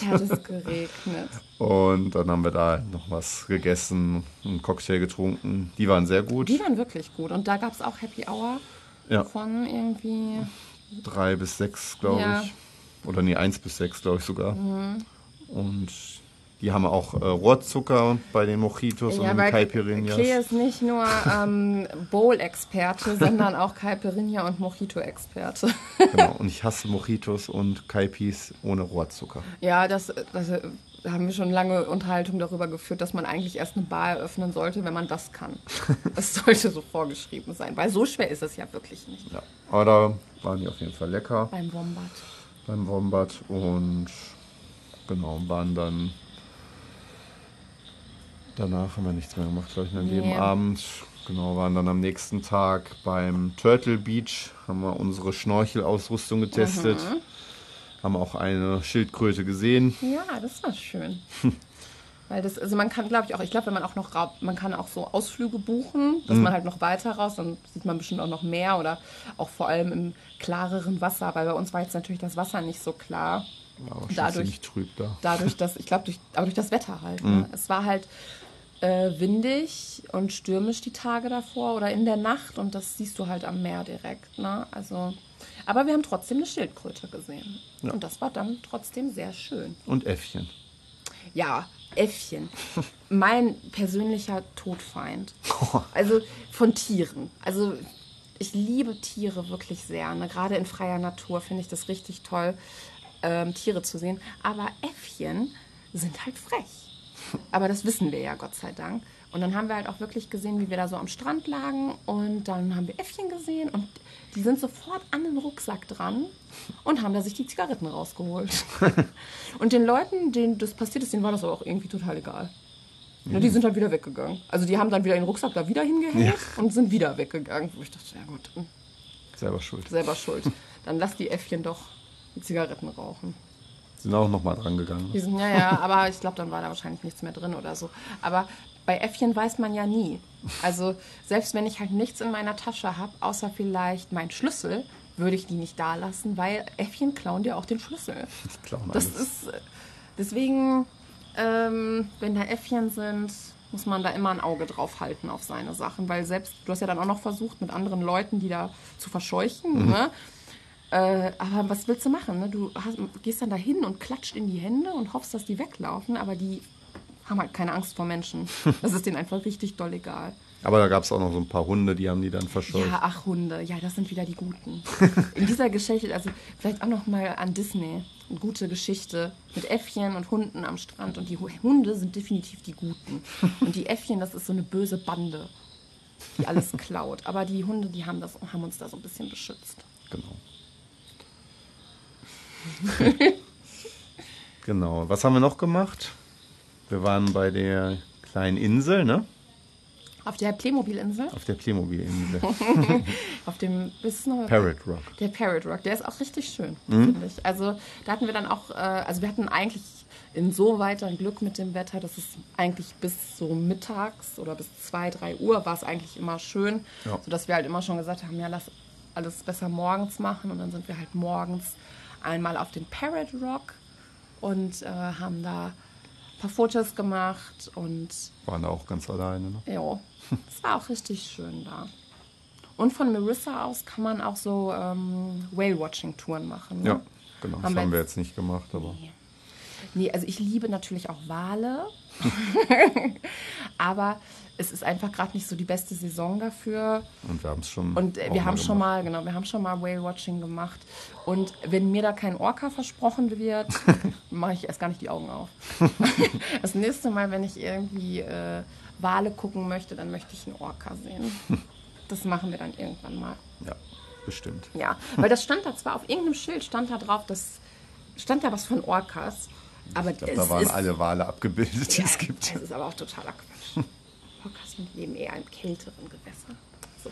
Natürlich hat es geregnet. [LAUGHS] Und dann haben wir da noch was gegessen, einen Cocktail getrunken. Die waren sehr gut. Die waren wirklich gut. Und da gab es auch Happy Hour Ja, von irgendwie. drei bis sechs, glaube Ja. ich. Oder nee, eins bis sechs, glaube ich sogar. Mhm. Und die haben auch äh, Rohrzucker bei den Mojitos und den Caipirinhas. Klee ist nicht nur ähm, Bowl-Experte, [LAUGHS] sondern auch Caipirinha und Mojito-Experte. Genau. Und ich hasse [LAUGHS] Mojitos und Caipis ohne Rohrzucker. ja, das, das äh, haben wir schon lange Unterhaltung darüber geführt, dass man eigentlich erst eine Bar eröffnen sollte, wenn man das kann. [LAUGHS] Es sollte so vorgeschrieben sein, weil so schwer ist es ja wirklich nicht. Ja. Aber da waren die auf jeden Fall lecker. Beim Wombat. beim Wombat und genau, waren dann danach haben wir nichts mehr gemacht, glaube ich, an jedem Nee. Abend. Genau, waren dann am nächsten Tag beim Turtle Beach, haben wir unsere Schnorchelausrüstung getestet, haben auch eine Schildkröte gesehen. Ja, das war schön. [LAUGHS] Weil das, also man kann, glaube ich, auch, ich glaube, wenn man auch noch, man kann auch so Ausflüge buchen, dass man halt noch weiter raus, dann sieht man bestimmt auch noch mehr oder auch vor allem im klareren Wasser, weil bei uns war jetzt natürlich das Wasser nicht so klar. War schon Dadurch- trüb da. Dadurch, dass, ich glaube, durch, aber durch das Wetter halt. Ne? Es war halt äh, windig und stürmisch die Tage davor oder in der Nacht und das siehst du halt am Meer direkt. Ne? Also, aber wir haben trotzdem eine Schildkröte gesehen. Ja. Und das war dann trotzdem sehr schön. Und Äffchen. Ja, Äffchen. [LAUGHS] Mein persönlicher Todfeind. Also von Tieren. Also ich liebe Tiere wirklich sehr. Ne? Gerade in freier Natur finde ich das richtig toll, ähm, Tiere zu sehen. Aber Äffchen sind halt frech. Aber das wissen wir ja, Gott sei Dank. Und dann haben wir halt auch wirklich gesehen, wie wir da so am Strand lagen. Und dann haben wir Äffchen gesehen und die sind sofort an den Rucksack dran und haben da sich die Zigaretten rausgeholt. [LAUGHS] und den Leuten, denen das passiert ist, denen war das aber auch irgendwie total egal. Ja, die sind halt wieder weggegangen. Also die haben dann wieder den Rucksack da wieder hingehängt Ja. und sind wieder weggegangen. Wo ich dachte, ja gut, hm, Selber schuld. selber schuld. Dann lass die Äffchen doch die Zigaretten rauchen. Sind auch nochmal dran gegangen. Die sind, ja, ja, aber ich glaube, dann war da wahrscheinlich nichts mehr drin oder so. Aber bei Äffchen weiß man ja nie. Also selbst wenn ich halt nichts in meiner Tasche habe, außer vielleicht mein Schlüssel, würde ich die nicht da lassen, weil Äffchen klauen dir auch den Schlüssel. Die klauen Das alles. ist deswegen, ähm, wenn da Äffchen sind, muss man da immer ein Auge drauf halten auf seine Sachen, weil selbst du hast ja dann auch noch versucht mit anderen Leuten, die da zu verscheuchen, ne? Äh, aber was willst du machen? Ne? Du hast, gehst dann dahin und klatscht in die Hände und hoffst, dass die weglaufen, aber die haben halt keine Angst vor Menschen. [LAUGHS] Das ist denen einfach richtig doll egal. Aber da gab es auch noch so ein paar Hunde, die haben die dann verscheucht. Ja, ach Hunde, ja, das sind wieder die Guten. [LAUGHS] In dieser Geschichte, also vielleicht auch noch mal an Disney, eine gute Geschichte mit Äffchen und Hunden am Strand und die Hu- Hunde sind definitiv die Guten [LAUGHS] und die Äffchen, das ist so eine böse Bande, die alles klaut. Aber die Hunde, die haben das, haben uns da so ein bisschen beschützt. Genau. [LAUGHS] genau. Was haben wir noch gemacht? Wir waren bei der kleinen Insel, ne? Auf der Playmobil-Insel, Auf der Playmobil-Insel. [LAUGHS] auf dem, ist es noch Parrot Rock. Der Parrot Rock, der ist auch richtig schön, Mhm. finde ich. Also da hatten wir dann auch, äh, also wir hatten eigentlich insoweit ein Glück mit dem Wetter, dass es eigentlich bis so mittags oder bis 2, 3 Uhr war es eigentlich immer schön, Ja. sodass wir halt immer schon gesagt haben, ja, lass alles besser morgens machen. Und dann sind wir halt morgens einmal auf den Parrot Rock und äh, haben da ein paar Fotos gemacht und Waren da auch ganz alleine, ne? ja, es war auch richtig schön da. Und von Marissa aus kann man auch so ähm, Whale-Watching-Touren machen. Ne? Ja, genau. Das Haben wir haben wir jetzt nicht gemacht, aber Nee, also ich liebe natürlich auch Wale. [LAUGHS] Aber es ist einfach gerade nicht so die beste Saison dafür. und wir haben es schon. Und äh, wir haben mal schon gemacht. mal, genau, wir haben schon mal Whale-Watching gemacht. Und wenn mir da kein Orca versprochen wird, [LAUGHS] mache ich erst gar nicht die Augen auf. [LAUGHS] das nächste Mal, wenn ich irgendwie äh, Wale gucken möchte, dann möchte ich einen Orca sehen. Das machen wir dann irgendwann mal. Ja, bestimmt. Ja, weil das stand da zwar auf irgendeinem Schild, stand da drauf, das stand da was von Orcas. Aber Ich glaube, es da waren ist, alle Wale abgebildet, die ja, es gibt. Das ist aber auch totaler Quatsch. Orcas leben eher im kälteren Gewässer. So.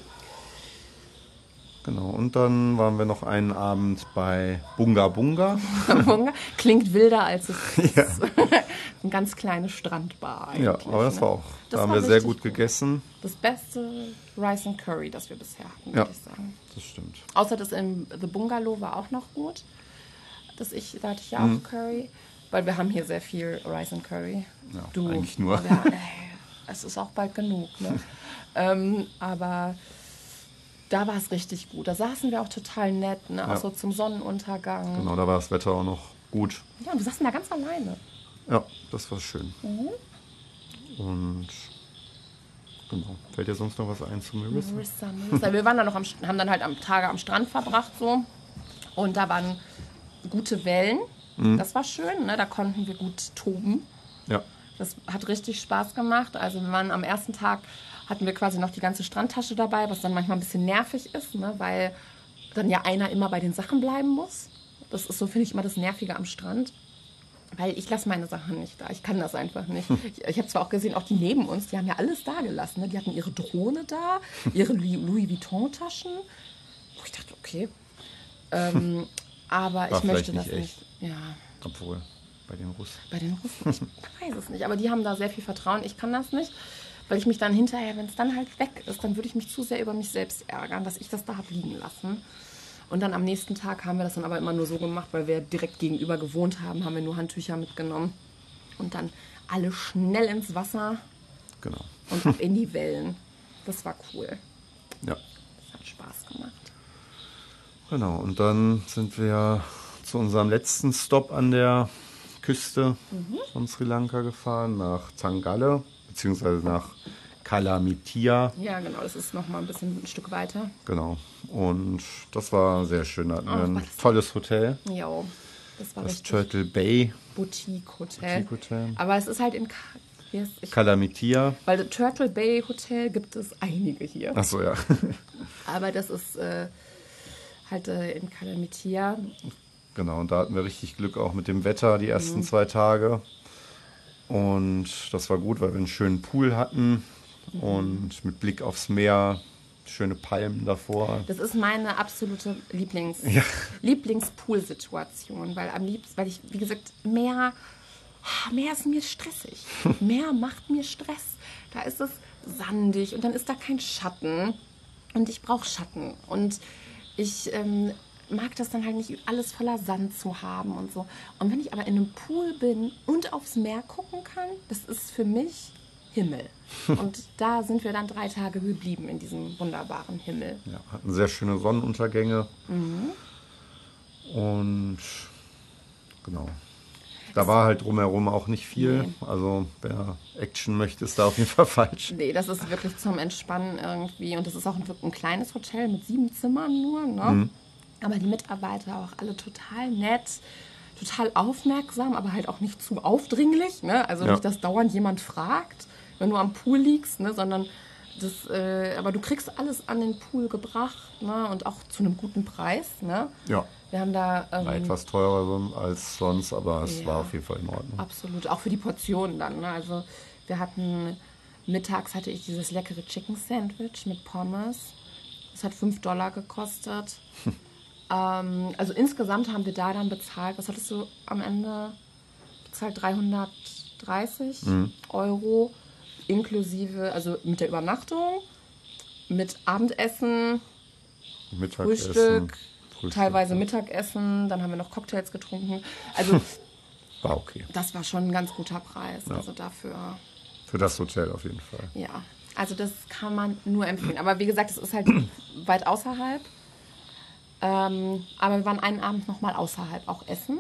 Genau. Und dann waren wir noch einen Abend bei Bunga Bunga. [LAUGHS] Bunga Klingt wilder, als es [LAUGHS] ist. Ja. [LAUGHS] Ein ganz kleine Strandbar eigentlich. Ja, aber das ne? war auch. Das da haben wir sehr richtig gut gegessen. Das beste Rice and Curry, das wir bisher hatten, Ja. würde ich sagen. Das stimmt. Außer das im The Bungalow war auch noch gut. Das ich, da hatte ich ja Mhm. auch Curry. Weil wir haben hier sehr viel Rice and Curry. Ja, eigentlich nur. Ja, ey, es ist auch bald genug. Ne? [LAUGHS] ähm, aber da war es richtig gut. Da saßen wir auch total nett, ne? auch Ja. so zum Sonnenuntergang. Genau, da war das Wetter auch noch gut. Ja, und wir saßen da ganz alleine. Ja, das war schön. Mhm. Und genau. Fällt dir sonst noch was ein zu Marissa? Marissa, Marissa. Wir waren dann noch am, haben dann halt am Tage am Strand verbracht so. Und da waren gute Wellen. Mhm. Das war schön, ne? Da konnten wir gut toben. Ja. Das hat richtig Spaß gemacht. Also wir waren am ersten Tag, hatten wir quasi noch die ganze Strandtasche dabei, was dann manchmal ein bisschen nervig ist, ne? weil dann ja einer immer bei den Sachen bleiben muss. Das ist so, finde ich, immer das Nervige am Strand. Weil ich lasse meine Sachen nicht da. Ich kann das einfach nicht. Ich, ich habe zwar auch gesehen, auch die neben uns, die haben ja alles da gelassen. Ne? Die hatten ihre Drohne da, ihre Louis Louis Vuitton-Taschen. Wo ich dachte, okay. Ähm, [LAUGHS] aber War ich möchte vielleicht das nicht nicht. Ja, Obwohl, bei den Russen. bei den Russen, [LAUGHS] ich weiß es nicht. Aber die haben da sehr viel Vertrauen. Ich kann das nicht. Weil ich mich dann hinterher, wenn es dann halt weg ist, dann würde ich mich zu sehr über mich selbst ärgern, dass ich das da habe liegen lassen. Und dann am nächsten Tag haben wir das dann aber immer nur so gemacht, weil wir direkt gegenüber gewohnt haben, haben wir nur Handtücher mitgenommen. Und dann alle schnell ins Wasser Genau. und in die Wellen. Das war cool. Ja. Das hat Spaß gemacht. Genau. Und dann sind wir zu unserem letzten Stop an der Küste von Sri Lanka gefahren, nach Tangalle, beziehungsweise nach Kalamitia. Ja, genau, das ist noch mal ein bisschen ein Stück weiter. Genau. Und das war sehr schön. Da hatten wir Ach, ein tolles Hotel, Jo, das war das richtig Turtle Bay Boutique-Hotel. Boutique-Hotel. Aber es ist halt in... Ich, Kalamitia. weil das Turtle Bay Hotel gibt es einige hier. Achso, ja. Aber das ist äh, halt äh, in Kalamitia. Genau, und da hatten wir richtig Glück auch mit dem Wetter die ersten Mhm. zwei Tage. Und das war gut, weil wir einen schönen Pool hatten Mhm. und mit Blick aufs Meer, schöne Palmen davor. Das ist meine absolute Lieblings Ja. Lieblingspool-Situation, weil am liebsten, weil ich, wie gesagt, mehr, mehr ist mir stressig. [LAUGHS] Mehr macht mir Stress. Da ist es sandig und dann ist da kein Schatten. Und ich brauche Schatten. Und ich ähm, mag das dann halt nicht, alles voller Sand zu haben und so. Und wenn ich aber in einem Pool bin und aufs Meer gucken kann, das ist für mich Himmel. [LAUGHS] Und da sind wir dann drei Tage geblieben in diesem wunderbaren Himmel. Ja, hatten sehr schöne Sonnenuntergänge. Mhm. Und genau. Da war halt drumherum auch nicht viel. Also wer Action möchte, ist da auf jeden Fall falsch. Nee, das ist wirklich zum Entspannen irgendwie. Und das ist auch ein, ein kleines Hotel mit sieben Zimmern nur. Ne? Aber die Mitarbeiter auch alle total nett, total aufmerksam, aber halt auch nicht zu aufdringlich. Ne? Also Ja. nicht, dass dauernd jemand fragt, wenn du am Pool liegst, ne? sondern das, äh, aber du kriegst alles an den Pool gebracht ne? und auch zu einem guten Preis. Ne? Ja, Wir haben da ähm, war etwas teurer als sonst, aber es Ja. war auf jeden Fall in Ordnung. Absolut, auch für die Portionen dann. Ne? Also wir hatten, mittags hatte ich dieses leckere Chicken Sandwich mit Pommes. Das hat 5 Dollar gekostet. [LAUGHS] ähm, also insgesamt haben wir da dann bezahlt, was hattest du am Ende bezahlt? 330 Euro inklusive, also mit der Übernachtung, mit Abendessen, Mittagessen, Frühstück, Frühstück, teilweise ja. Mittagessen, dann haben wir noch Cocktails getrunken. Also [LAUGHS] War okay. das war schon ein ganz guter Preis. Also dafür, Für das Hotel auf jeden Fall. ja. Also das kann man nur empfehlen. Aber wie gesagt, es ist halt [CLEARS THROAT] weit außerhalb. Ähm, aber wir waren einen Abend nochmal außerhalb auch essen.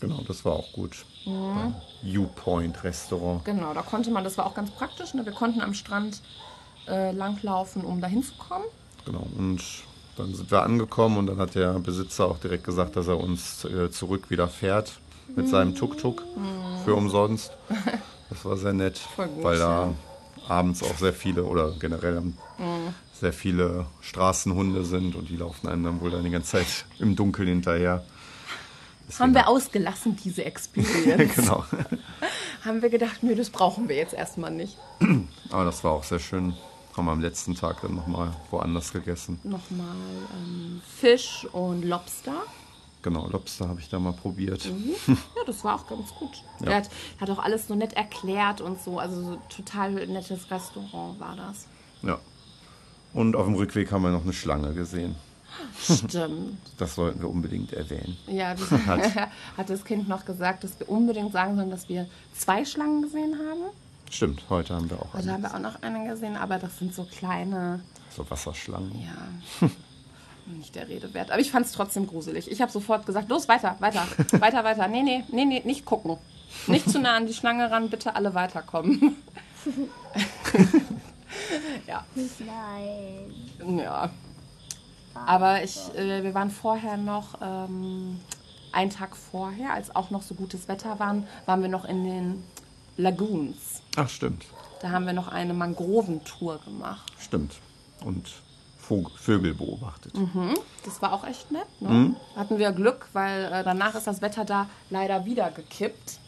Genau, das war auch gut. Beim U-Point Restaurant. Genau, da konnte man, das war auch ganz praktisch. Ne? Wir konnten am Strand äh, langlaufen, um da hinzukommen. Genau, und dann sind wir angekommen und dann hat der Besitzer auch direkt gesagt, dass er uns äh, zurück wieder fährt mit seinem Tuk-Tuk für umsonst. [LAUGHS] Das war sehr nett, gut, weil da ja. abends auch sehr viele oder generell sehr viele Straßenhunde sind und die laufen einem dann wohl dann die ganze Zeit [LAUGHS] im Dunkeln hinterher. Haben wir ausgelassen, diese [LAUGHS] Experience. genau. Haben wir gedacht, nö, das brauchen wir jetzt erstmal nicht. Aber das war auch sehr schön. Haben wir am letzten Tag dann nochmal woanders gegessen. Nochmal ähm, Fisch und Lobster. Genau, Lobster habe ich da mal probiert. [LAUGHS] Ja, das war auch ganz gut. Er hat, hat auch alles so nett erklärt und so. Also so total nettes Restaurant war das. Ja. Und auf dem Rückweg haben wir noch eine Schlange gesehen. Stimmt. [LAUGHS] Das sollten wir unbedingt erwähnen. Ja, [LAUGHS] das hat das Kind noch gesagt, dass wir unbedingt sagen sollen, dass wir zwei Schlangen gesehen haben. Stimmt, heute haben wir auch Also haben eine. wir auch noch eine gesehen, aber das sind so kleine, so Wasserschlangen. ja, [LAUGHS] nicht der Rede wert. Aber ich fand es trotzdem gruselig. Ich habe sofort gesagt, los, weiter, weiter, [LAUGHS] weiter, weiter. Nee, nee, nee, nee, nicht gucken. Nicht zu nah an die Schlange ran, bitte alle weiterkommen. [LAUGHS] ja. Nein. Ja. Aber ich, äh, wir waren vorher noch, ähm, einen Tag vorher, als auch noch so gutes Wetter waren, waren wir noch in den Lagoons. Ach, stimmt. Da haben wir noch eine Mangroventour gemacht. Stimmt. Und Vögel beobachtet. Das war auch echt nett. Ne? Hatten wir Glück, weil äh, danach ist das Wetter da leider wieder gekippt.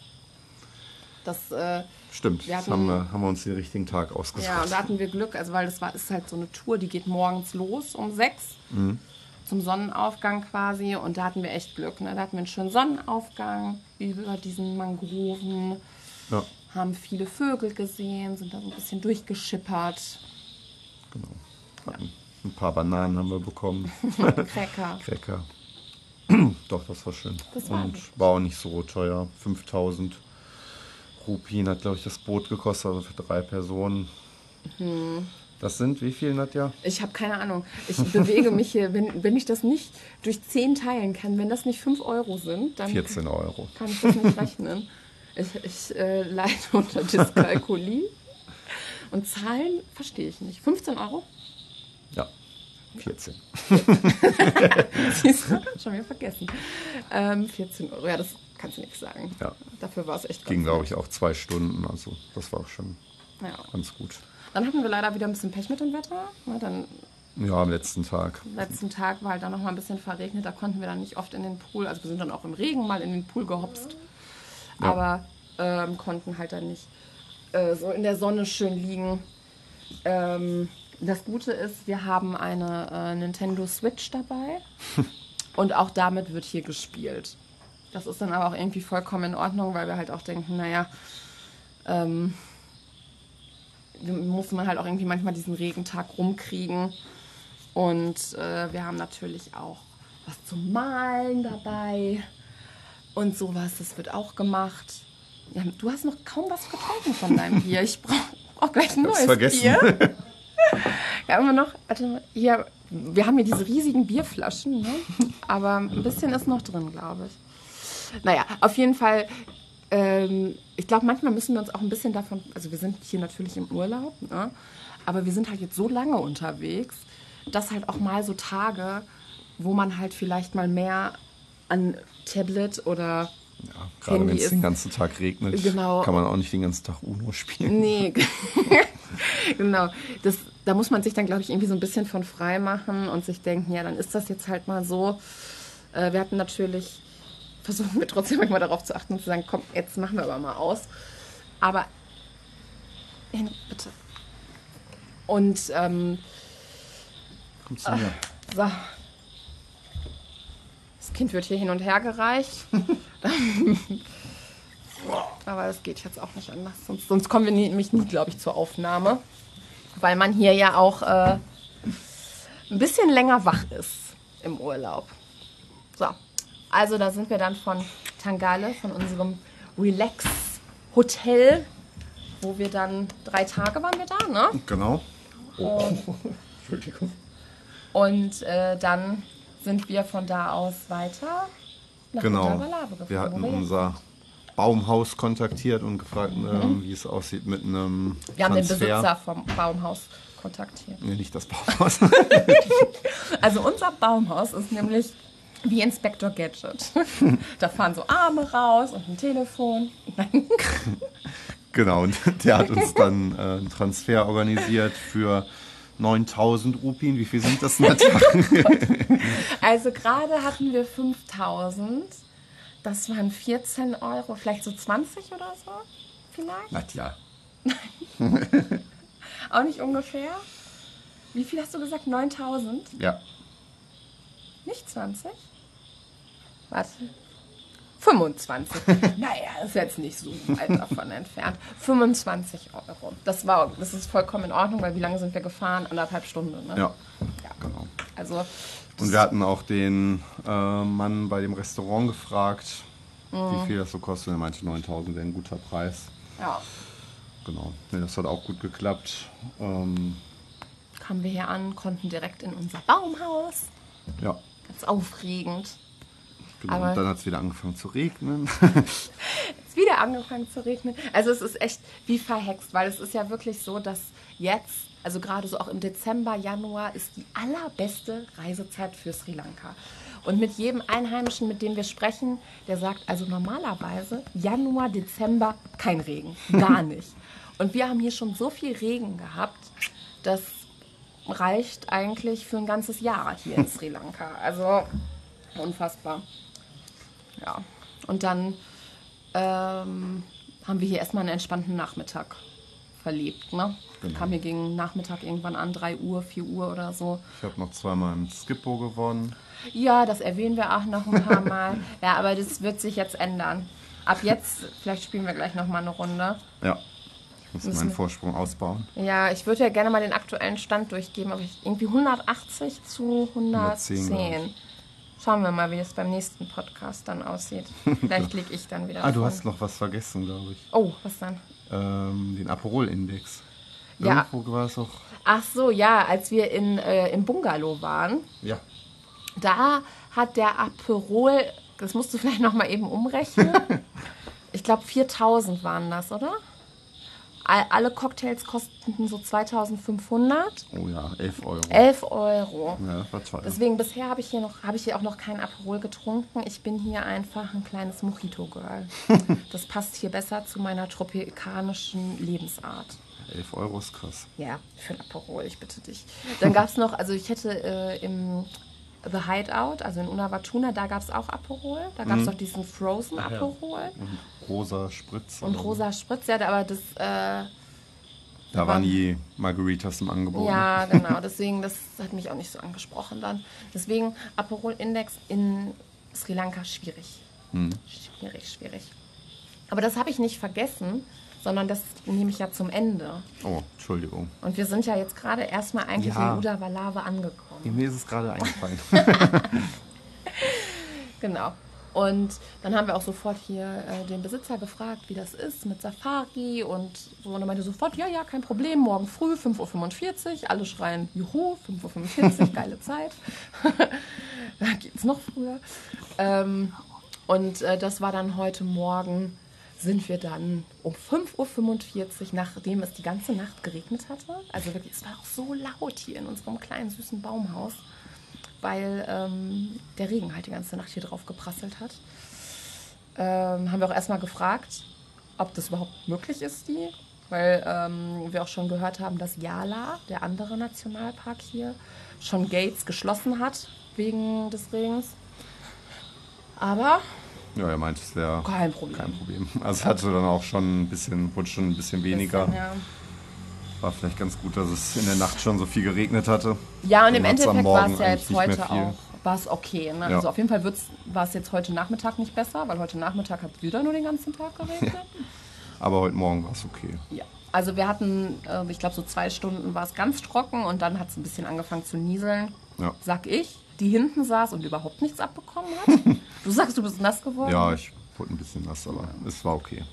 Das, äh, Stimmt, Wir hatten- haben wir, haben wir uns den richtigen Tag ausgesucht. ja, und da hatten wir Glück, also weil das war, ist halt so eine Tour, die geht morgens los um sechs zum Sonnenaufgang quasi. Und da hatten wir echt Glück. Ne? Da hatten wir einen schönen Sonnenaufgang über diesen Mangroven, Ja, haben viele Vögel gesehen, sind da so ein bisschen durchgeschippert. genau. Hatten Ein paar Bananen haben wir bekommen. [LAUGHS] Cracker. Cracker. [CLEARS THROAT] Doch, das war schön. Das war Und gut. war auch nicht so teuer. 5000 Rupien hat, glaube ich, das Boot gekostet, also für drei Personen. Mhm. Das sind wie viel, Nadja? Ich habe keine Ahnung. Ich bewege mich hier, wenn, wenn ich das nicht durch 10 teilen kann, wenn das nicht 5 Euro sind, dann 14 Euro. kann ich das nicht rechnen. [LAUGHS] Ich, ich äh, leide [LAUGHS] unter Dyskalkulie. Und Zahlen verstehe ich nicht. 15 Euro? Ja, 14. [LAUGHS] Siehst du? Schon wieder vergessen. Ähm, 14 Euro, ja, das kannst du nichts sagen. Ja. Dafür war es echt Ging, glaube ich, auch zwei Stunden. Also, das war schon Ja. ganz gut. Dann hatten wir leider wieder ein bisschen Pech mit dem Wetter. Na, dann Ja, am letzten Tag. letzten Tag war halt dann noch mal ein bisschen verregnet. Da konnten wir dann nicht oft in den Pool. Also wir sind dann auch im Regen mal in den Pool gehopst. Ja. Aber ähm, konnten halt dann nicht äh, so in der Sonne schön liegen. Ähm, das Gute ist, wir haben eine äh, Nintendo Switch dabei. [LAUGHS] und auch damit wird hier gespielt. Das ist dann aber auch irgendwie vollkommen in Ordnung, weil wir halt auch denken, naja, ähm, muss man halt auch irgendwie manchmal diesen Regentag rumkriegen. Und äh, wir haben natürlich auch was zum Malen dabei und sowas. Das wird auch gemacht. Ja, du hast noch kaum was getrunken von deinem Bier. Ich brauche brauch gleich ein neues vergessen. Bier. [LAUGHS] Ja, immer noch. Mal. Hier, wir haben hier diese riesigen Bierflaschen, ne? aber ein bisschen ist noch drin, glaube ich. Naja, auf jeden Fall. Ähm, ich glaube, manchmal müssen wir uns auch ein bisschen davon. Also, wir sind hier natürlich im Urlaub, ne? aber wir sind halt jetzt so lange unterwegs, dass halt auch mal so Tage, wo man halt vielleicht mal mehr an Tablet oder Ja, gerade wenn es den ganzen Tag regnet, Genau. kann man auch nicht den ganzen Tag Uno spielen. Nee, [LAUGHS] genau. Das, da muss man sich dann, glaube ich, irgendwie so ein bisschen von frei machen und sich denken, ja, dann ist das jetzt halt mal so. Äh, wir hatten natürlich, versuchen wir trotzdem manchmal darauf zu achten und zu sagen, komm, jetzt machen wir aber mal aus. Aber, Henry, bitte. Und, ähm, Komm zu mir. so. Das Kind wird hier hin und her gereicht. [LAUGHS] Aber das geht jetzt auch nicht anders. Sonst, sonst kommen wir nämlich nie, glaube ich, zur Aufnahme. Weil man hier ja auch äh, ein bisschen länger wach ist im Urlaub. So, also da sind wir dann von Tangale, von unserem Relax-Hotel, wo wir dann drei Tage waren wir da, ne? Genau. [LAUGHS] Entschuldigung. Und äh, dann sind wir von da aus weiter nach Genau. Wir hatten unser Baumhaus kontaktiert und gefragt, ähm, wie es aussieht mit einem Mhm. wir haben den Transfer. Besitzer vom Baumhaus kontaktiert. Nee, nicht das Baumhaus. [LAUGHS] Also unser Baumhaus ist nämlich wie Inspector Gadget. da fahren so Arme raus und ein Telefon. [LAUGHS] Genau, und der hat uns dann äh, einen Transfer organisiert für 9000 Rupien. Wie viel sind das, Nadja? [LAUGHS] Also gerade hatten wir 5000. Das waren 14 Euro, vielleicht so 20 oder so. Vielleicht. Nadja. [LAUGHS] Auch nicht ungefähr. Wie viel hast du gesagt? 9000? Ja. Nicht 20? Warte. 25. [LAUGHS] naja, ist jetzt nicht so weit davon entfernt. 25 Euro. Das war, das ist vollkommen in Ordnung, weil wie lange sind wir gefahren? Anderthalb Stunden, ne? Ja, Ja. genau. Also, Und wir hatten auch den äh, Mann bei dem Restaurant gefragt, Mhm. wie viel das so kostet. Er meinte, 9000 wäre ein guter Preis. ja, Genau. Nee, das hat auch gut geklappt. Ähm, kamen wir hier an, konnten direkt in unser Baumhaus. ja, Ganz aufregend. Genau. Aber- Und dann hat es wieder angefangen zu regnen. [LAUGHS] ist wieder angefangen zu regnen. Also es ist echt wie verhext, weil es ist ja wirklich so, dass jetzt, also gerade so auch im Dezember, Januar, ist die allerbeste Reisezeit für Sri Lanka. Und mit jedem Einheimischen, mit dem wir sprechen, der sagt, also normalerweise Januar, Dezember kein Regen, gar [LAUGHS] nicht. Und wir haben hier schon so viel Regen gehabt, dass reicht eigentlich für ein ganzes Jahr hier in Sri Lanka. Also unfassbar. Ja. Und dann ähm, haben wir hier erstmal einen entspannten Nachmittag verlebt. Ne? Genau. Kam hier gegen Nachmittag irgendwann an, 3 Uhr, 4 Uhr oder so. Ich habe noch zweimal im Skippo gewonnen. Ja, das erwähnen wir auch noch ein paar Mal. [LAUGHS] ja, aber das wird sich jetzt ändern. Ab jetzt, vielleicht spielen wir gleich nochmal eine Runde. Ja. Ich muss meinen Vorsprung ausbauen. Ja, ich würde ja gerne mal den aktuellen Stand durchgeben, aber ich, irgendwie 180 zu 110. 110, glaub ich. Schauen wir mal, wie es beim nächsten Podcast dann aussieht. [LAUGHS] Vielleicht liege ich dann wieder Ah, du davon. hast noch was vergessen, glaube ich. Oh, was dann? Ähm, den Aperol-Index. Ja. Irgendwo war es auch. Ach so, ja, als wir in, äh, im Bungalow waren, Ja. da hat der Aperol, das musst du [LAUGHS] vielleicht noch mal eben umrechnen. [LAUGHS] ich glaube 4000 waren das, oder? All- Alle Cocktails kosteten so 2500. Oh ja, 11 Euro. 11 Euro. Ja, war toll. Deswegen bisher habe ich hier noch habe ich hier auch noch kein Aperol getrunken. Ich bin hier einfach ein kleines Mojito Girl. [LAUGHS] Das passt hier besser zu meiner tropikanischen Lebensart. 11 Euro ist krass. Ja, für ein Aperol, ich bitte dich. Dann gab es noch, also ich hätte äh, im The Hideout, also in Unawatuna, da gab es auch Aperol. Da gab es auch diesen Frozen Aperol Und rosa Spritz. und rosa Spritz. Ja, aber das, äh, Da waren die Margaritas im Angebot. ja, genau. [LAUGHS] Deswegen, das hat mich auch nicht so angesprochen dann. Deswegen Aperol-Index in Sri Lanka schwierig. Schwierig, schwierig. Aber das habe ich nicht vergessen, sondern das nehme ich ja zum Ende. Oh, Entschuldigung. Und wir sind ja jetzt gerade erstmal eigentlich Ja. in Udavalave angekommen. Mir ist es gerade eingefallen. [LAUGHS] [LAUGHS] Genau. Und dann haben wir auch sofort hier äh, den Besitzer gefragt, wie das ist mit Safari und so. Und er meinte sofort, ja, ja, kein Problem, morgen früh, 5.45 Uhr. Alle schreien, juhu, 5.45 Uhr, [LAUGHS] geile Zeit. da geht's noch früher. Ähm, und äh, das war dann heute Morgen, sind wir dann um 5.45 Uhr, nachdem es die ganze Nacht geregnet hatte. Also wirklich, es war auch so laut hier in unserem kleinen süßen Baumhaus weil ähm, der Regen halt die ganze Nacht hier drauf geprasselt hat. Ähm, haben wir auch erstmal gefragt, ob das überhaupt möglich ist, die. Weil ähm, wir auch schon gehört haben, dass Yala, der andere Nationalpark hier, schon Gates geschlossen hat wegen des Regens. Aber ja, er meinte, es wäre kein Problem. kein Problem. Also hatte dann auch schon ein bisschen, wurde schon ein bisschen weniger. Ja. War vielleicht ganz gut, dass es in der Nacht schon so viel geregnet hatte. Ja, und im hat's am Endeffekt war es ja jetzt heute auch war es okay. Ne? Ja. Also auf jeden Fall war es jetzt heute Nachmittag nicht besser, weil heute Nachmittag hat es wieder nur den ganzen Tag geregnet. Aber heute Morgen war es okay. Ja. Also wir hatten, äh, ich glaube so zwei Stunden war es ganz trocken und dann hat es ein bisschen angefangen zu nieseln. Ja. Sag ich, die hinten saß und überhaupt nichts abbekommen hat. [LAUGHS] du sagst, du bist nass geworden. Ja, ich wurde ein bisschen nass, aber es war okay.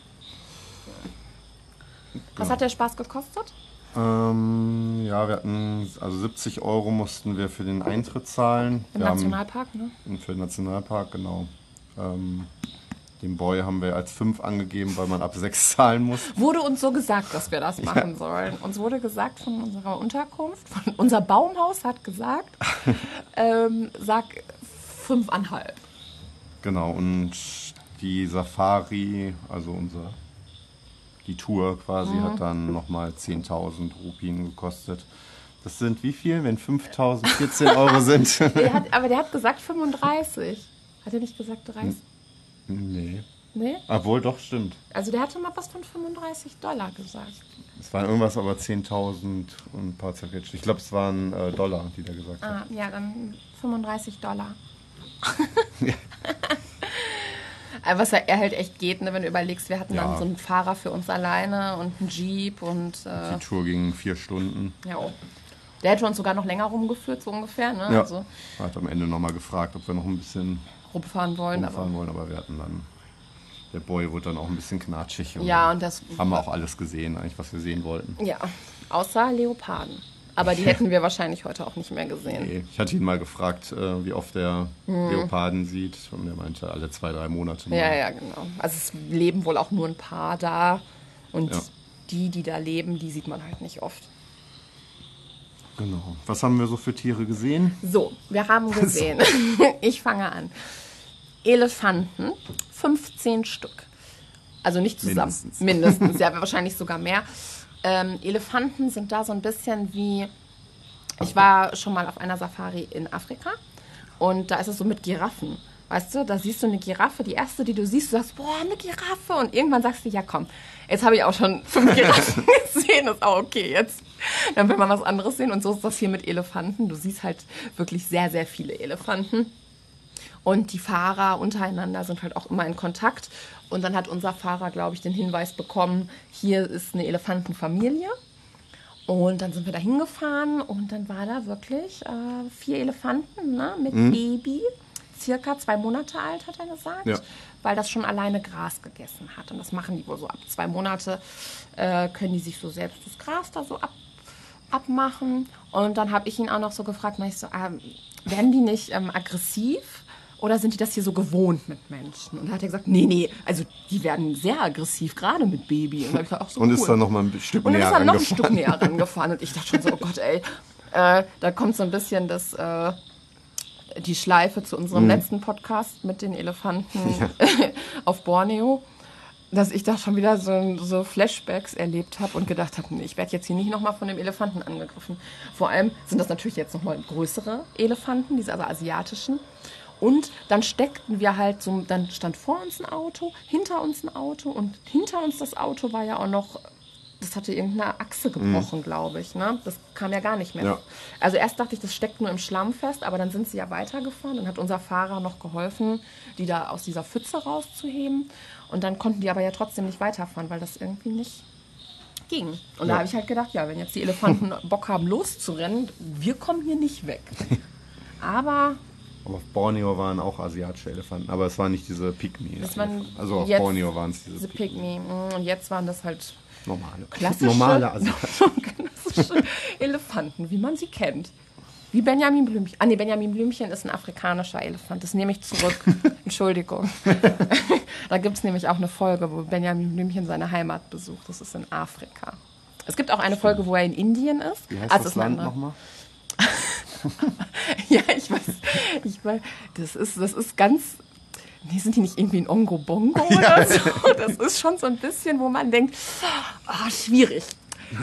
Was hat der Spaß gekostet? Ähm, ja, wir hatten, also 70 Euro mussten wir für den Eintritt zahlen. Im wir Nationalpark, ne? Haben, für den Nationalpark, genau. Ähm, den Boy haben wir als 5 angegeben, weil man ab 6 [LAUGHS] zahlen muss. Wurde uns so gesagt, dass wir das machen sollen. Uns wurde gesagt von unserer Unterkunft, von, unser Baumhaus hat gesagt, [LAUGHS] ähm, sag fünfeinhalb. Genau, und die Safari, also unser, die Tour quasi, Mhm. hat dann nochmal 10.000 Rupien gekostet. Das sind wie viel, wenn 5.000 14 Euro sind? [LAUGHS] Der hat, aber der hat gesagt 35. Hat er nicht gesagt 30? nee. Nee? Obwohl, doch, stimmt. Also der hatte mal was von 35 Dollar gesagt. Es waren irgendwas aber 10.000 und ein paar zerquetscht. Ich glaube, es waren äh, Dollar, die der gesagt hat. Ah, ja, dann 35 Dollar. [LAUGHS] Was ja er halt echt geht, ne, wenn du überlegst, wir hatten Ja. dann so einen Fahrer für uns alleine und einen Jeep und äh, Die Tour ging vier Stunden. ja, oh. der hätte uns sogar noch länger rumgeführt, so ungefähr, ne? Ja. Also Hat am Ende nochmal gefragt, ob wir noch ein bisschen rumfahren wollen. rumfahren Aber, wollen, aber wir hatten dann. Der Boy wurde dann auch ein bisschen knatschig. ja, und das haben wir auch alles gesehen, eigentlich, was wir sehen wollten. ja, außer Leoparden. Aber die hätten wir wahrscheinlich heute auch nicht mehr gesehen. Nee, ich hatte ihn mal gefragt, äh, wie oft er Leoparden sieht. Und er meinte, alle zwei, drei Monate. mal. Ja, ja, genau. Also es leben wohl auch nur ein paar da. Und Ja. die, die da leben, die sieht man halt nicht oft. Genau. Was haben wir so für Tiere gesehen? So, wir haben [LAUGHS] gesehen. [LAUGHS] ich fange an. Elefanten, 15 Stück. Also nicht zusammen. Mindestens. Mindestens, ja, wahrscheinlich sogar mehr. Ähm, Elefanten sind da so ein bisschen wie Ich war schon mal auf einer Safari in Afrika und da ist es so mit Giraffen. Weißt du, da siehst du eine Giraffe, die erste, die du siehst, du sagst, boah, eine Giraffe. Und irgendwann sagst du, ja komm, jetzt habe ich auch schon fünf [LAUGHS] Giraffen gesehen, ist auch okay jetzt. Dann will man was anderes sehen. Und so ist das hier mit Elefanten. Du siehst halt wirklich sehr, sehr viele Elefanten. Und die Fahrer untereinander sind halt auch immer in Kontakt. Und dann hat unser Fahrer, glaube ich, den Hinweis bekommen, hier ist eine Elefantenfamilie. Und dann sind wir da hingefahren und dann war da wirklich äh, vier Elefanten ne, mit Baby. Circa zwei Monate alt, hat er gesagt. Ja. Weil das schon alleine Gras gegessen hat. Und das machen die wohl so ab zwei Monate, äh, können die sich so selbst das Gras da so ab, abmachen. Und dann habe ich ihn auch noch so gefragt, ich so, ähm, werden die nicht ähm, aggressiv? Oder sind die das hier so gewohnt mit Menschen? Und dann hat er gesagt, nee, nee, also die werden sehr aggressiv, gerade mit Baby. Und, dann gesagt, ach, so Und cool. ist dann noch mal ein Stück Und dann näher ist er noch ein. Stück näher rangefahren. Und ich dachte schon so, oh Gott, ey. Äh, da kommt so ein bisschen das, äh, die Schleife zu unserem Mhm. letzten Podcast mit den Elefanten [LAUGHS] auf Borneo. Dass ich da schon wieder so, so Flashbacks erlebt habe und gedacht habe, nee, ich werde jetzt hier nicht nochmal von dem Elefanten angegriffen. Vor allem sind das natürlich jetzt nochmal größere Elefanten, diese also asiatischen. Und dann steckten wir halt so, dann stand vor uns ein Auto, hinter uns ein Auto und hinter uns das Auto war ja auch noch, das hatte irgendeine Achse gebrochen, glaube ich. Ne? Das kam ja gar nicht mehr. Ja. Also erst dachte ich, das steckt nur im Schlamm fest, aber dann sind sie ja weitergefahren. Dann hat unser Fahrer noch geholfen, die da aus dieser Pfütze rauszuheben. Und dann konnten die aber ja trotzdem nicht weiterfahren, weil das irgendwie nicht ging. Und da habe ich halt gedacht, ja, wenn jetzt die Elefanten [LAUGHS] Bock haben loszurennen, wir kommen hier nicht weg. [LAUGHS] Aber Aber auf Borneo waren auch asiatische Elefanten, aber es waren nicht diese waren also auf Borneo waren es diese diese. Pygmy. Und jetzt waren das halt Normale. [LAUGHS] klassische, Normale [LAUGHS] asiatische. klassische Elefanten, wie man sie kennt. Wie Benjamin Blümchen. Ah, nee, Benjamin Blümchen ist ein afrikanischer Elefant. Das nehme ich zurück. [LAUGHS] Entschuldigung. da gibt es nämlich auch eine Folge, wo Benjamin Blümchen seine Heimat besucht. Das ist in Afrika. Es gibt auch eine Folge, wo er in Indien ist. Wie heißt Also das Land nochmal? [LAUGHS] Ja, ich weiß. Ich weiß das, ist, das ist ganz. Nee, sind die nicht irgendwie in Ongo Bongo [LAUGHS] oder so? Das ist schon so ein bisschen, wo man denkt, ah, schwierig.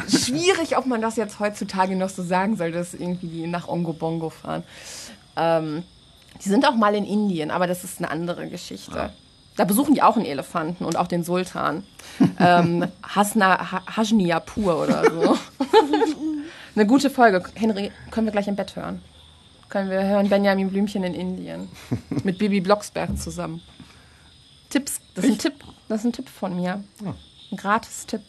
Schwierig, ob man das jetzt heutzutage noch so sagen soll, dass irgendwie die nach Ongo Bongo fahren. Ähm, die sind auch mal in Indien, aber das ist eine andere Geschichte. Da besuchen die auch einen Elefanten und auch den Sultan. [LAUGHS] ähm, Hasna ha Hajniapur oder so. Eine gute Folge. Henry, können wir gleich im Bett hören. Können wir hören Benjamin Blümchen in Indien. [LAUGHS] Mit Bibi Blocksberg zusammen. Tipps, das ist ein Tipp. Das ist ein Tipp von mir. Ein Gratis-Tipp.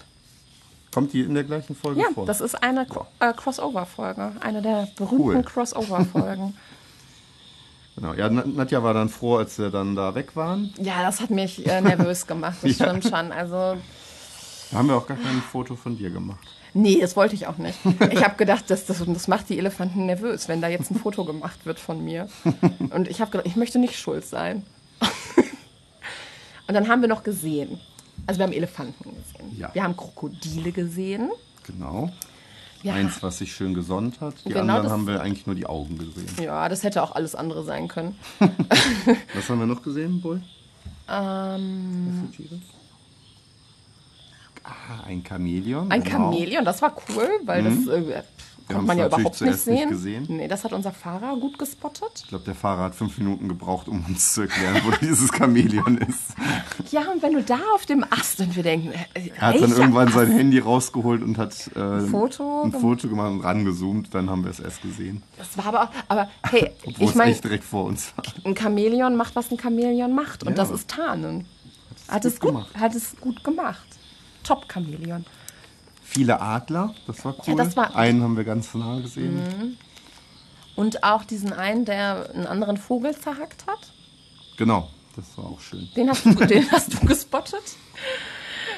Kommt die in der gleichen Folge Ja, vor? das ist eine äh, Crossover-Folge. Eine der berühmten Cool. Crossover-Folgen. [LAUGHS] [LAUGHS] Genau. Ja, Na- Nadja war dann froh, als wir dann da weg waren. ja, das hat mich äh, nervös gemacht. Das Ja. stimmt schon. Also, Da haben wir auch gar kein Foto von dir gemacht. Nee, das wollte ich auch nicht. Ich habe gedacht, das, das, das macht die Elefanten nervös, wenn da jetzt ein Foto gemacht wird von mir. Und ich habe gedacht, ich möchte nicht schuld sein. Und dann haben wir noch gesehen. Also wir haben Elefanten gesehen. Ja. Wir haben Krokodile gesehen. Genau. Ja. Eins, was sich schön gesonnt hat. Die Genau, anderen haben wir eigentlich nur die Augen gesehen. Ja, das hätte auch alles andere sein können. [LAUGHS] Was haben wir noch gesehen, Bull? Ähm? Ah, ein Chamäleon. ein genau. Chamäleon, das war cool, weil das äh, konnte man ja überhaupt nicht zuerst nicht sehen. gesehen. Nee, das hat unser Fahrer gut gespottet. Ich glaube, der Fahrer hat fünf Minuten gebraucht, um uns zu erklären, wo [LAUGHS] dieses Chamäleon ist. Ja, und wenn du da auf dem Ast und wir denken, äh, Er hat dann irgendwann Ast? sein Handy rausgeholt und hat äh, ein Foto ein Foto gemacht und rangezoomt. Dann haben wir es erst gesehen. Das war aber auch, aber hey, Obwohl ich meine, direkt vor uns war. ein Chamäleon macht, was ein Chamäleon macht. Und Ja. das ist Tarnen. Hat gut es gut, gemacht. hat es gut gemacht. Top Chamäleon. Viele Adler, das war cool. Ja, das war- Mhm. Einen haben wir ganz nah gesehen. Und auch diesen einen, der einen anderen Vogel zerhackt hat. Genau, das war auch schön. Den hast du, [LAUGHS] den hast du gespottet.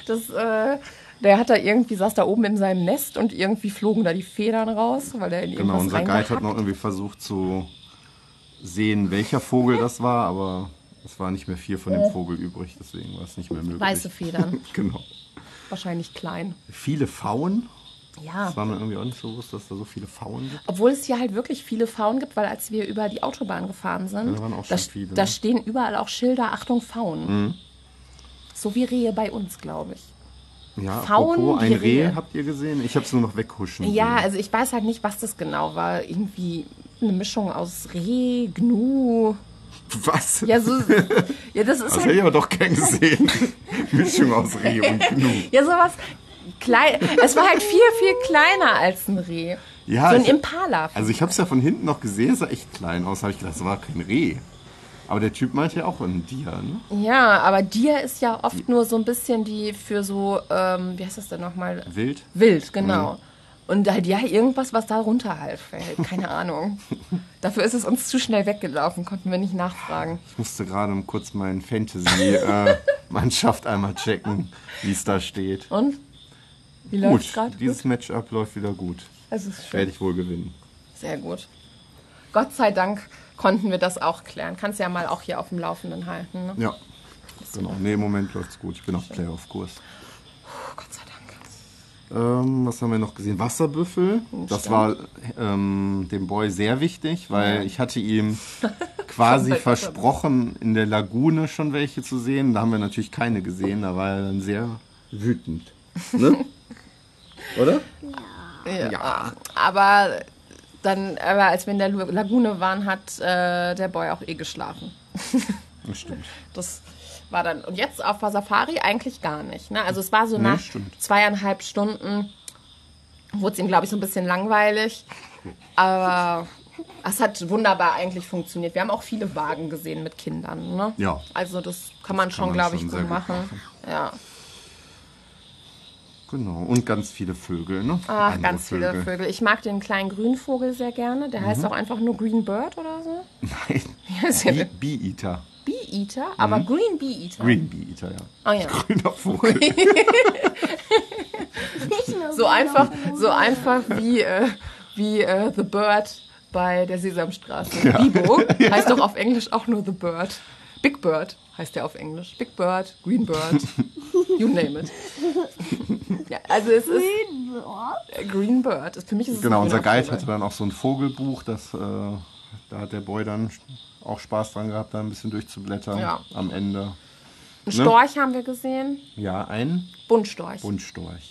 Das, äh, der hat da irgendwie, saß da oben in seinem Nest und irgendwie flogen da die Federn raus, weil er in Genau, unser Guide hat noch irgendwie versucht zu sehen, welcher Vogel das war, aber es war nicht mehr viel von dem Vogel übrig, deswegen war es nicht mehr möglich. Weiße Federn. [LAUGHS] genau. Wahrscheinlich klein. Viele Pfauen. Ja. Das war mir irgendwie auch nicht so bewusst, dass da so viele Pfauen gibt. Obwohl es hier halt wirklich viele Pfauen gibt, weil als wir über die Autobahn gefahren sind, Ja, da waren auch da, ne? stehen überall auch Schilder, Achtung Pfauen. So wie Rehe bei uns, glaube ich. Ja, Pfauen, apropos, ein Reh Rehe. habt ihr gesehen? Ich habe es nur noch weghuschen Ja, sehen. also ich weiß halt nicht, was das genau war. Irgendwie eine Mischung aus Reh, Gnu. Was? Ja, so. Ja, das ist Das hätte halt. ich aber doch gern gesehen. [LAUGHS] Mischung aus Reh und Gnu. Ja, sowas. Klein. Es war halt viel, viel kleiner als ein Reh. Ja, so ein ich- Impala. Also ich habe es ja von hinten noch gesehen, es sah echt klein aus. habe ich gedacht, das war kein Reh. Aber der Typ meinte ja auch ein Dia, ne? Ja, aber Dir ist ja oft nur so ein bisschen die für so, ähm, wie heißt das denn nochmal? Wild. Wild, genau. Und halt, ja, irgendwas, was da runter halt fällt. Keine [LAUGHS] Ahnung. Dafür ist es uns zu schnell weggelaufen, konnten wir nicht nachfragen. Ich musste gerade kurz meinen Fantasy-Mannschaft [LAUGHS] einmal checken, wie es da steht. Und? Wie läuft's Gut, gerade? dieses Matchup läuft wieder gut. Es ist schön. Werde ich wohl gewinnen. Sehr gut. Gott sei Dank konnten wir das auch klären. Kannst ja mal auch hier auf dem Laufenden halten. Ne? Ja, genau. Nee, im Moment läuft's gut. Ich bin auf Playoff-Kurs. Gott sei Dank. Ähm, was haben wir noch gesehen? Wasserbüffel. Das stimmt. war ähm, dem Boy sehr wichtig, weil ich hatte ihm [LAUGHS] quasi versprochen, in der Lagune schon welche zu sehen. Da haben wir natürlich keine gesehen. Da war er dann sehr wütend. Ne? [LAUGHS] Oder? Ja. Ja. Aber dann, aber als wir in der Lagune waren, hat äh, der Boy auch eh geschlafen. Das stimmt. [LAUGHS] Das war dann. Und jetzt auf der Safari eigentlich gar nicht. Ne? Also es war so nach stimmt. zweieinhalb Stunden, wurde es ihm, glaube ich, so ein bisschen langweilig. Aber es hat wunderbar eigentlich funktioniert. Wir haben auch viele Wagen gesehen mit Kindern. Ne? Ja. Also das kann man schon, man glaube ich, schon gut gut machen. machen. Ja. Genau. Und ganz viele Vögel, ne? Ach, Andere ganz viele Vögel. Ich mag den kleinen Grünvogel sehr gerne. Der Mhm. heißt auch einfach nur Green Bird oder so. Nein. Wie heißt der Bee-. Bee-Eater, aber Green Bee-Eater. Mhm. Green Bee-Eater, ja. Ah ja. [LAUGHS] Grüner [LAUGHS] Vogel. So einfach, so einfach wie, äh, wie äh, The Bird bei der Sesamstraße. Bibo [LAUGHS] heißt doch auf Englisch auch nur The Bird. Big Bird heißt der auf Englisch. Big Bird, Green Bird, you name it. Ja, also es ist äh, Green Bird. Ist- Für mich ist es Genau, unser Guide Vogel. hatte dann auch so ein Vogelbuch, das, äh, da hat der Boy dann auch Spaß dran gehabt, da ein bisschen durchzublättern Ja. am Ende. Einen Storch haben wir gesehen. Ja, ein Buntstorch. Buntstorch.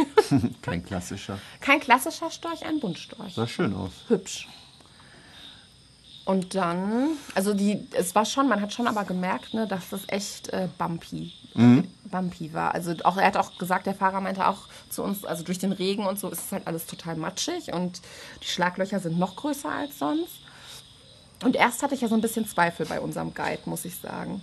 [LAUGHS] Kein klassischer. Kein klassischer Storch, ein Buntstorch. Sah schön aus. hübsch. Und dann, also die, es war schon, man hat schon aber gemerkt, ne, dass das echt äh, bumpy, bumpy war. Also auch, er hat auch gesagt, der Fahrer meinte auch zu uns, also durch den Regen und so ist es halt alles total matschig und die Schlaglöcher sind noch größer als sonst. Und erst hatte ich ja so ein bisschen Zweifel bei unserem Guide, muss ich sagen.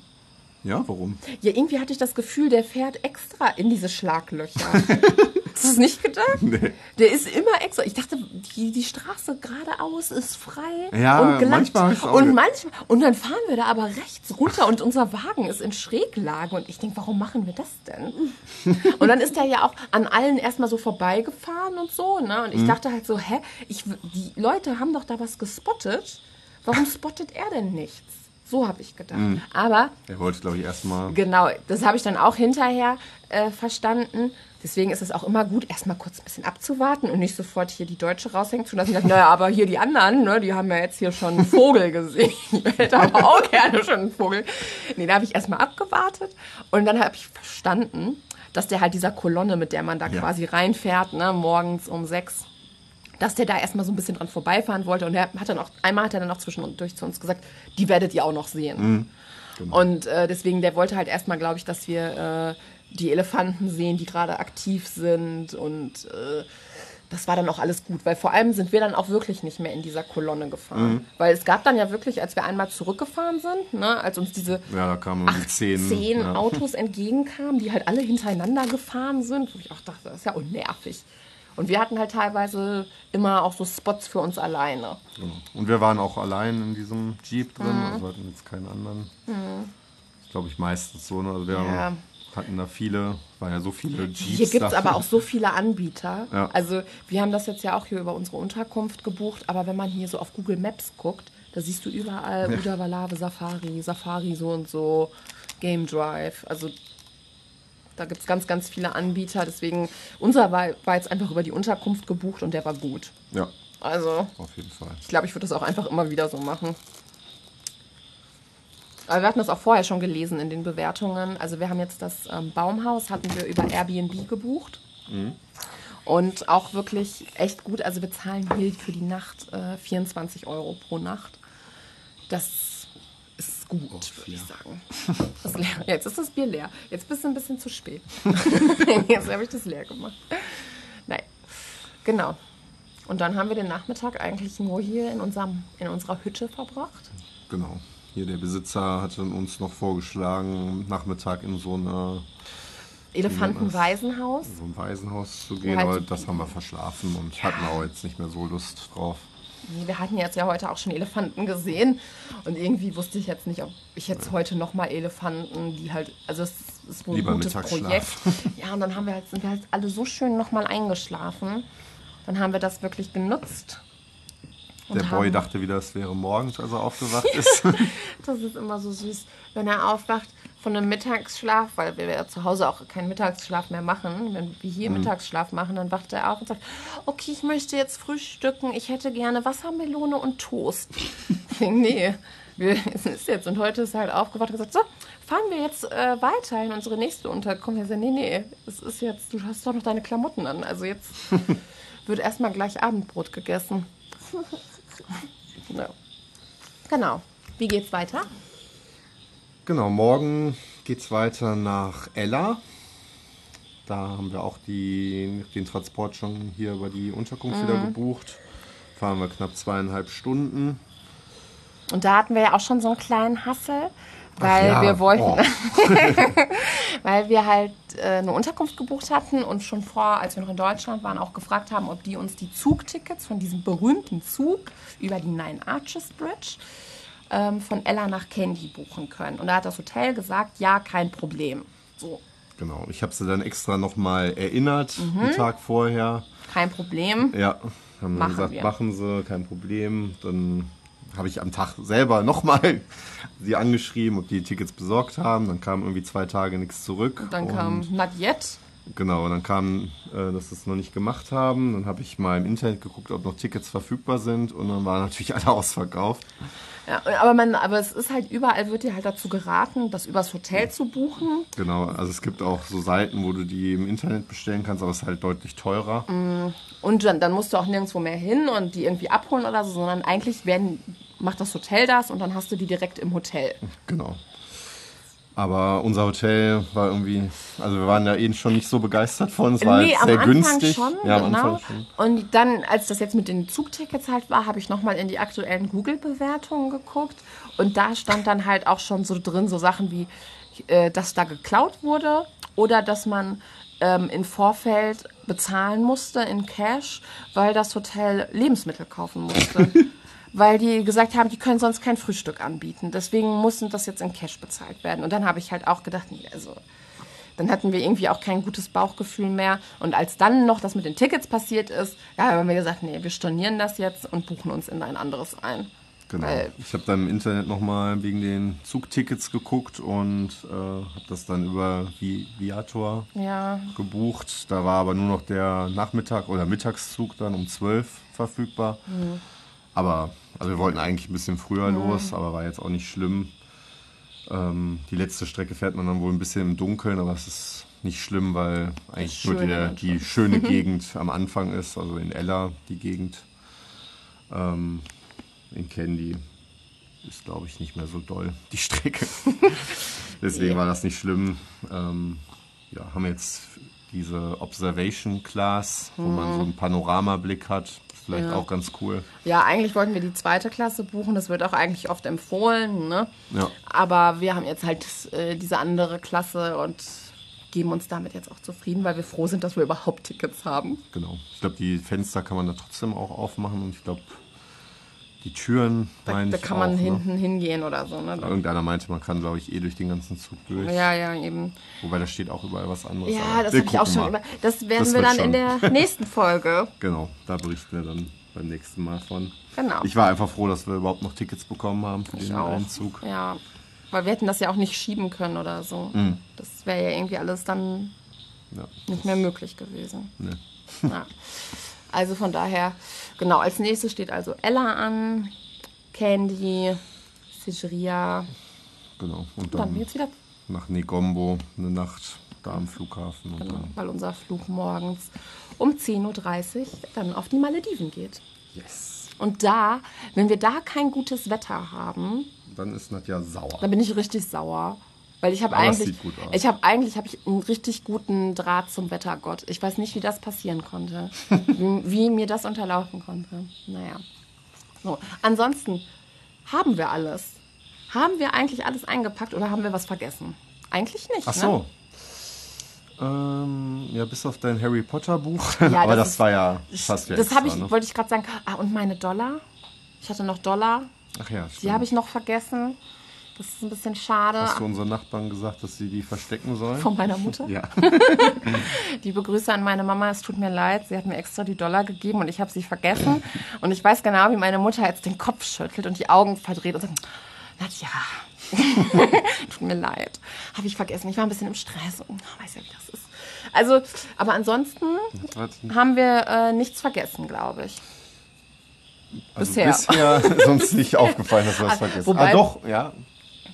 Ja, warum? Ja, irgendwie hatte ich das Gefühl, der fährt extra in diese Schlaglöcher. [LAUGHS] Hast du es nicht gedacht? Nee. Der ist immer extra. Ich dachte, die, die Straße geradeaus ist frei Ja, und glatt. manchmal auch und manchmal und dann fahren wir da aber rechts runter und unser Wagen ist in Schräglage und ich denke, warum machen wir das denn? [LAUGHS] und dann ist er ja auch an allen erstmal so vorbeigefahren und so, ne? Mhm. Und ich dachte halt so, hä, ich, die Leute haben doch da was gespottet. Warum spottet er denn nichts? So habe ich gedacht. Mhm. Aber Er wollte, glaube ich, erstmal. Genau, das habe ich dann auch hinterher äh, verstanden. Deswegen ist es auch immer gut, erstmal kurz ein bisschen abzuwarten und nicht sofort hier die Deutsche raushängen zu lassen. Dachte, naja, aber hier die anderen, ne, die haben ja jetzt hier schon einen Vogel gesehen. [LAUGHS] Ich hätte aber auch gerne schon einen Vogel. Nee, da habe ich erstmal abgewartet und dann habe ich verstanden, dass der halt dieser Kolonne, mit der man da Ja. quasi reinfährt, ne, morgens um sechs, dass der da erstmal so ein bisschen dran vorbeifahren wollte. Und er hat dann auch, einmal hat er dann auch zwischendurch zu uns gesagt, die werdet ihr auch noch sehen. Und äh, deswegen, der wollte halt erstmal, glaube ich, dass wir äh, die Elefanten sehen, die gerade aktiv sind. Und äh, das war dann auch alles gut, weil vor allem sind wir dann auch wirklich nicht mehr in dieser Kolonne gefahren. Weil es gab dann ja wirklich, als wir einmal zurückgefahren sind, ne, als uns diese Ja, da kamen die zehn. zehn ja. Autos entgegenkamen, die halt alle hintereinander gefahren sind, wo ich auch dachte, das ist ja unnervig. Und wir hatten halt teilweise immer auch so Spots für uns alleine. Genau. Und wir waren auch allein in diesem Jeep drin, Mhm. also hatten jetzt keinen anderen. Ich glaube ich meistens so, ne? Also wir Ja. hatten da viele, waren ja so viele Jeeps. Hier gibt es aber auch so [LAUGHS] viele Anbieter. Ja. Also wir haben das jetzt ja auch hier über unsere Unterkunft gebucht, aber wenn man hier so auf Google Maps guckt, da siehst du überall Uda Valave Safari, Safari so und so, Game Drive. Also da gibt es ganz, ganz viele Anbieter. Deswegen, unser war, war jetzt einfach über die Unterkunft gebucht und der war gut. Ja, Also auf jeden Fall. ich glaube, ich würde das auch einfach immer wieder so machen. Aber wir hatten das auch vorher schon gelesen in den Bewertungen. Also wir haben jetzt das ähm, Baumhaus, hatten wir über Airbnb gebucht. Und auch wirklich echt gut. Also wir zahlen hier für die Nacht äh, 24 Euro pro Nacht. Das gut, würde ich sagen. [LAUGHS] Ist. Jetzt ist das Bier leer. Jetzt bist du ein bisschen zu spät. [LAUGHS] Jetzt habe ich das leer gemacht. Nein, genau. Und dann haben wir den Nachmittag eigentlich nur hier in, unserem, in unserer Hütte verbracht. Genau. Hier der Besitzer hatte uns noch vorgeschlagen, Nachmittag in so eine Elefantenwaisenhaus. so ein Waisenhaus zu gehen, halt aber das haben wir verschlafen und hatten auch jetzt nicht mehr so Lust drauf. Wir hatten jetzt ja heute auch schon Elefanten gesehen und irgendwie wusste ich jetzt nicht, ob ich jetzt heute nochmal Elefanten, die halt, also es ist wohl Lieber ein gutes Mittagsschlaf. Projekt. [LAUGHS] Ja, und dann haben wir halt, sind wir halt alle so schön nochmal eingeschlafen. Dann haben wir das wirklich genutzt. Der Boy dachte wieder, es wäre morgens, als er [LAUGHS] aufgewacht ist. Das ist immer so süß, wenn er aufwacht von einem Mittagsschlaf, weil wir ja zu Hause auch keinen Mittagsschlaf mehr machen. Wenn wir hier Mittagsschlaf machen, dann wacht er auf und sagt, okay, ich möchte jetzt frühstücken, ich hätte gerne Wassermelone und Toast. [LAUGHS] Nee, wir, es ist jetzt. Und heute ist er halt aufgewacht und gesagt, so, fahren wir jetzt äh, weiter in unsere nächste Unterkunft. Er sagt, nee, nee, es ist jetzt, du hast doch noch deine Klamotten an. Also jetzt [LAUGHS] wird erstmal gleich Abendbrot gegessen. [LAUGHS] ja. Genau. Wie geht's weiter? Genau, morgen geht's weiter nach Ella. Da haben wir auch die, den Transport schon hier über die Unterkunft wieder Mhm. gebucht. Fahren wir knapp zweieinhalb Stunden. Und da hatten wir ja auch schon so einen kleinen Hassel, weil ja, wir wollten, oh. [LAUGHS] weil wir halt äh, eine Unterkunft gebucht hatten und schon vor, als wir noch in Deutschland waren, auch gefragt haben, ob die uns die Zugtickets von diesem berühmten Zug über die Nine Arches Bridge ähm, von Ella nach Candy buchen können. Und da hat das Hotel gesagt, ja, kein Problem. So, Genau, ich habe sie dann extra nochmal erinnert, Mhm. einen Tag vorher. kein Problem. Ja, haben Machen gesagt, wir. machen sie, kein Problem. Dann habe ich am Tag selber nochmal [LAUGHS] sie angeschrieben, ob die Tickets besorgt haben. Dann kam irgendwie zwei Tage nichts zurück. Dann kam Not Yet. Genau, und dann kam, äh, dass sie es noch nicht gemacht haben. Dann habe ich mal im Internet geguckt, ob noch Tickets verfügbar sind. Und dann waren natürlich alle [LAUGHS] ausverkauft. Ja, aber, man, aber es ist halt überall, wird dir halt dazu geraten, das übers Hotel zu buchen. Genau, also es gibt auch so Seiten, wo du die im Internet bestellen kannst, aber es ist halt deutlich teurer. Und dann, dann musst du auch nirgendwo mehr hin und die irgendwie abholen oder so, sondern eigentlich werden, macht das Hotel das und dann hast du die direkt im Hotel. Genau. Aber unser Hotel war irgendwie, also wir waren ja eben schon nicht so begeistert von, es war nee, halt sehr Anfang günstig. schon, ja, am genau. Anfang schon. Und dann, als das jetzt mit den Zugtickets halt war, habe ich nochmal in die aktuellen Google-Bewertungen geguckt. Und da stand dann halt auch schon so drin, so Sachen wie, äh, dass da geklaut wurde oder dass man ähm, im Vorfeld bezahlen musste in Cash, weil das Hotel Lebensmittel kaufen musste. [LAUGHS] weil die gesagt haben, die können sonst kein Frühstück anbieten. Deswegen mussten das jetzt in Cash bezahlt werden. Und dann habe ich halt auch gedacht, nee, also dann hatten wir irgendwie auch kein gutes Bauchgefühl mehr. Und als dann noch das mit den Tickets passiert ist, ja, haben wir gesagt, nee, wir stornieren das jetzt und buchen uns in ein anderes ein. Genau. Weil- Ich habe dann im Internet nochmal wegen den Zugtickets geguckt und äh, habe das dann über Vi Viator Ja, gebucht. Da war aber nur noch der Nachmittag oder Mittagszug dann um 12 verfügbar. Mhm. Aber, also wir wollten eigentlich ein bisschen früher los, aber war jetzt auch nicht schlimm. Ähm, die letzte Strecke fährt man dann wohl ein bisschen im Dunkeln, aber es ist nicht schlimm, weil eigentlich nur Schöne die, schöne [LAUGHS] Gegend am Anfang ist, also in Ella die Gegend. Ähm, in Candy ist, glaube ich, nicht mehr so doll, die Strecke. [LAUGHS] Deswegen war das nicht schlimm. Ähm, ja, haben jetzt diese Observation Class, wo man so einen Panoramablick hat. Vielleicht auch ganz cool. ja, eigentlich wollten wir die zweite Klasse buchen. Das wird auch eigentlich oft empfohlen. Ne? Ja. Aber wir haben jetzt halt äh, diese andere Klasse und geben uns damit jetzt auch zufrieden, weil wir froh sind, dass wir überhaupt Tickets haben. Genau. Ich glaube, die Fenster kann man da trotzdem auch aufmachen und ich glaube, die Türen, Da, da kann auch, man ne? hinten hingehen oder so. Ne? Irgendeiner meinte, man kann, glaube ich, eh durch den ganzen Zug durch. Ja, ja, eben. Wobei da steht auch überall was anderes. Ja, das habe ich auch schon über. Das werden Das wir dann in schon. der [LAUGHS] nächsten Folge. Genau, da berichten wir dann beim nächsten Mal von. Genau. Ich war einfach froh, dass wir überhaupt noch Tickets bekommen haben für Ich den auch. Einzug. Ja, weil wir hätten das ja auch nicht schieben können oder so. Mhm. Das wäre ja irgendwie alles dann Ja. nicht mehr möglich gewesen. Ne. Ja. Also von daher, genau, als nächstes steht also Ella an, Candy, Sigria, Genau. Und Dann dann geht's wieder, nach Negombo eine Nacht da am Flughafen. Genau, weil unser Flug morgens um 10.30 Uhr dann auf die Malediven geht. yes. Und da, wenn wir da kein gutes Wetter haben, Dann ist Nadja sauer. dann bin ich richtig sauer. Weil ich habe eigentlich, ich habe eigentlich habe ich einen richtig guten Draht zum Wettergott. Ich weiß nicht, wie das passieren konnte, [LAUGHS] wie, wie mir das unterlaufen konnte. Naja. So, ansonsten haben wir alles. Haben wir eigentlich alles eingepackt oder haben wir was vergessen? Eigentlich nicht. Ach Ne? so. Ähm, ja, bis auf dein Harry Potter Buch. Ja, [LAUGHS] Aber das das, ist- war ja fast Das habe extra, ich, ne? wollte ich gerade sagen. Ah, und meine Dollar. Ich hatte noch Dollar. Ach ja, Die stimmt. habe ich noch vergessen. Das ist ein bisschen schade. Hast du unseren Nachbarn gesagt, dass sie die verstecken sollen? Von meiner Mutter. ja. [LAUGHS] Liebe Grüße an meine Mama, es tut mir leid, sie hat mir extra die Dollar gegeben und ich habe sie vergessen. Und ich weiß genau, wie meine Mutter jetzt den Kopf schüttelt und die Augen verdreht und sagt, Nadja, [LAUGHS] tut mir leid, habe ich vergessen. Ich war ein bisschen im Stress und weiß ja, wie das ist. Also, aber ansonsten haben wir äh, nichts vergessen, glaube ich. Also Bisher. bisher [LAUGHS] ist uns nicht aufgefallen, dass wir das Ah, vergessen. wobei- ah, doch, ja.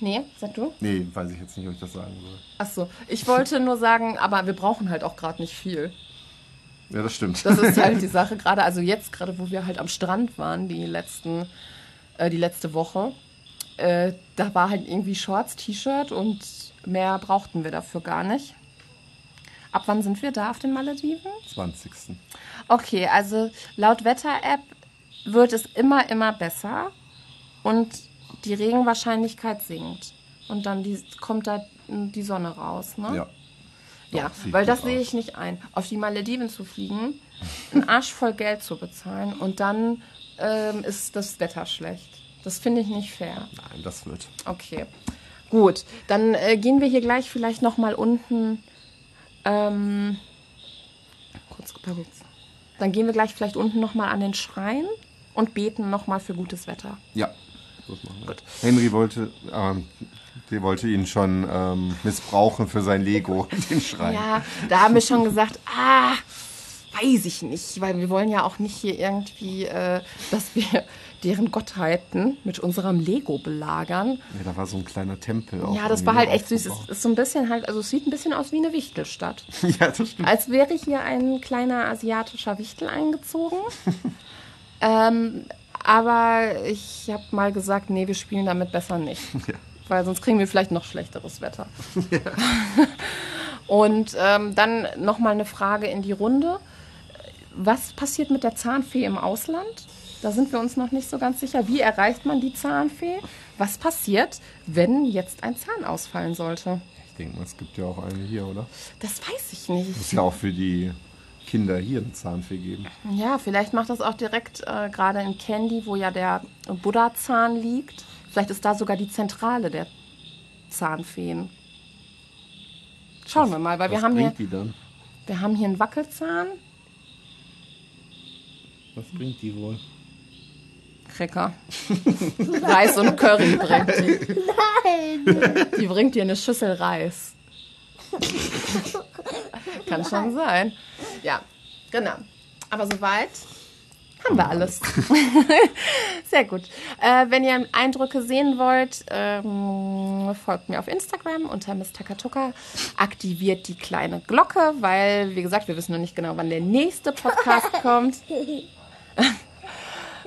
Nee, sag du? Nee, weiß ich jetzt nicht, ob ich das sagen soll. Ach so, ich wollte nur sagen, aber wir brauchen halt auch gerade nicht viel. Ja, das stimmt. Das ist halt die [LAUGHS] Sache gerade, also jetzt gerade, wo wir halt am Strand waren, die letzten, äh, die letzte Woche, äh, da war halt irgendwie Shorts, T-Shirt und mehr brauchten wir dafür gar nicht. Ab wann sind wir da auf den Malediven? 20. Okay, also laut Wetter-App wird es immer, immer besser und die Regenwahrscheinlichkeit sinkt. Und dann die, kommt da die Sonne raus, ne? Ja. Ja, Doch, sieht weil das sehe aus. ich nicht ein. Auf die Malediven zu fliegen, einen Arsch voll Geld zu bezahlen und dann ähm, ist das Wetter schlecht. Das finde ich nicht fair. Nein, das wird. Okay, gut. Dann äh, gehen wir hier gleich vielleicht noch mal unten. Ähm, kurz, kurz. Dann gehen wir gleich vielleicht unten noch mal an den Schrein und beten noch mal für gutes Wetter. Ja. Das machen wir. Henry wollte, ähm, der wollte ihn schon ähm, missbrauchen für sein Lego, [LAUGHS] den Schrein. Ja, da haben wir schon gesagt, ah, weiß ich nicht, weil wir wollen ja auch nicht hier irgendwie, äh, dass wir deren Gottheiten mit unserem Lego belagern. Ja, da war so ein kleiner Tempel. Auch Ja, das war halt echt süß. Es ist so ein bisschen halt, also es sieht ein bisschen aus wie eine Wichtelstadt. [LAUGHS] ja, das stimmt. Als wäre hier ein kleiner asiatischer Wichtel eingezogen. [LAUGHS] ähm, aber ich habe mal gesagt, nee, wir spielen damit besser nicht. [LAUGHS] Ja. Weil sonst kriegen wir vielleicht noch schlechteres Wetter. [LAUGHS] [LAUGHS] Und ähm, dann nochmal eine Frage in die Runde. Was passiert mit der Zahnfee im Ausland? Da sind wir uns noch nicht so ganz sicher. Wie erreicht man die Zahnfee? Was passiert, wenn jetzt ein Zahn ausfallen sollte? Ich denke mal, es gibt ja auch eine hier, oder? Das weiß ich nicht. Muss ja auch für die Kinder hier eine Zahnfee geben. Ja, vielleicht macht das auch direkt äh, gerade in Candy, wo ja der Buddha-Zahn liegt. Vielleicht ist da sogar die Zentrale der Zahnfeen. Schauen wir mal, weil wir Was haben, hier, bringt die dann? wir haben hier einen Wackelzahn. Was bringt die wohl? Cracker. [LAUGHS] Reis und Curry bringt die. Nein. Die bringt dir eine Schüssel Reis. [LAUGHS] Kann schon sein. Ja, genau. Aber soweit haben wir alles. [LAUGHS] Sehr gut. Äh, wenn ihr Eindrücke sehen wollt, ähm, folgt mir auf Instagram unter Mr. Katuka. Aktiviert die kleine Glocke, weil, wie gesagt, wir wissen noch nicht genau, wann der nächste Podcast [LAUGHS] kommt.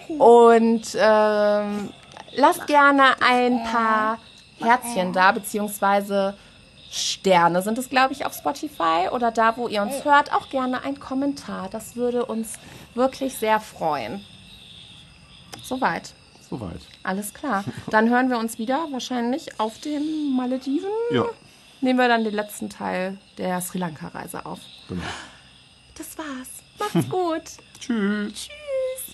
Und ähm, lasst gerne ein paar Herzchen da, beziehungsweise Sterne sind es, glaube ich, auf Spotify oder da, wo ihr uns hört, auch gerne ein Kommentar. Das würde uns wirklich sehr freuen. Soweit. Soweit. Alles klar. Dann hören wir uns wieder wahrscheinlich auf den Malediven. Ja, Nehmen wir dann den letzten Teil der Sri Lanka-Reise auf. genau. Das war's. Macht's gut. [LAUGHS] Tschüss. Tschüss.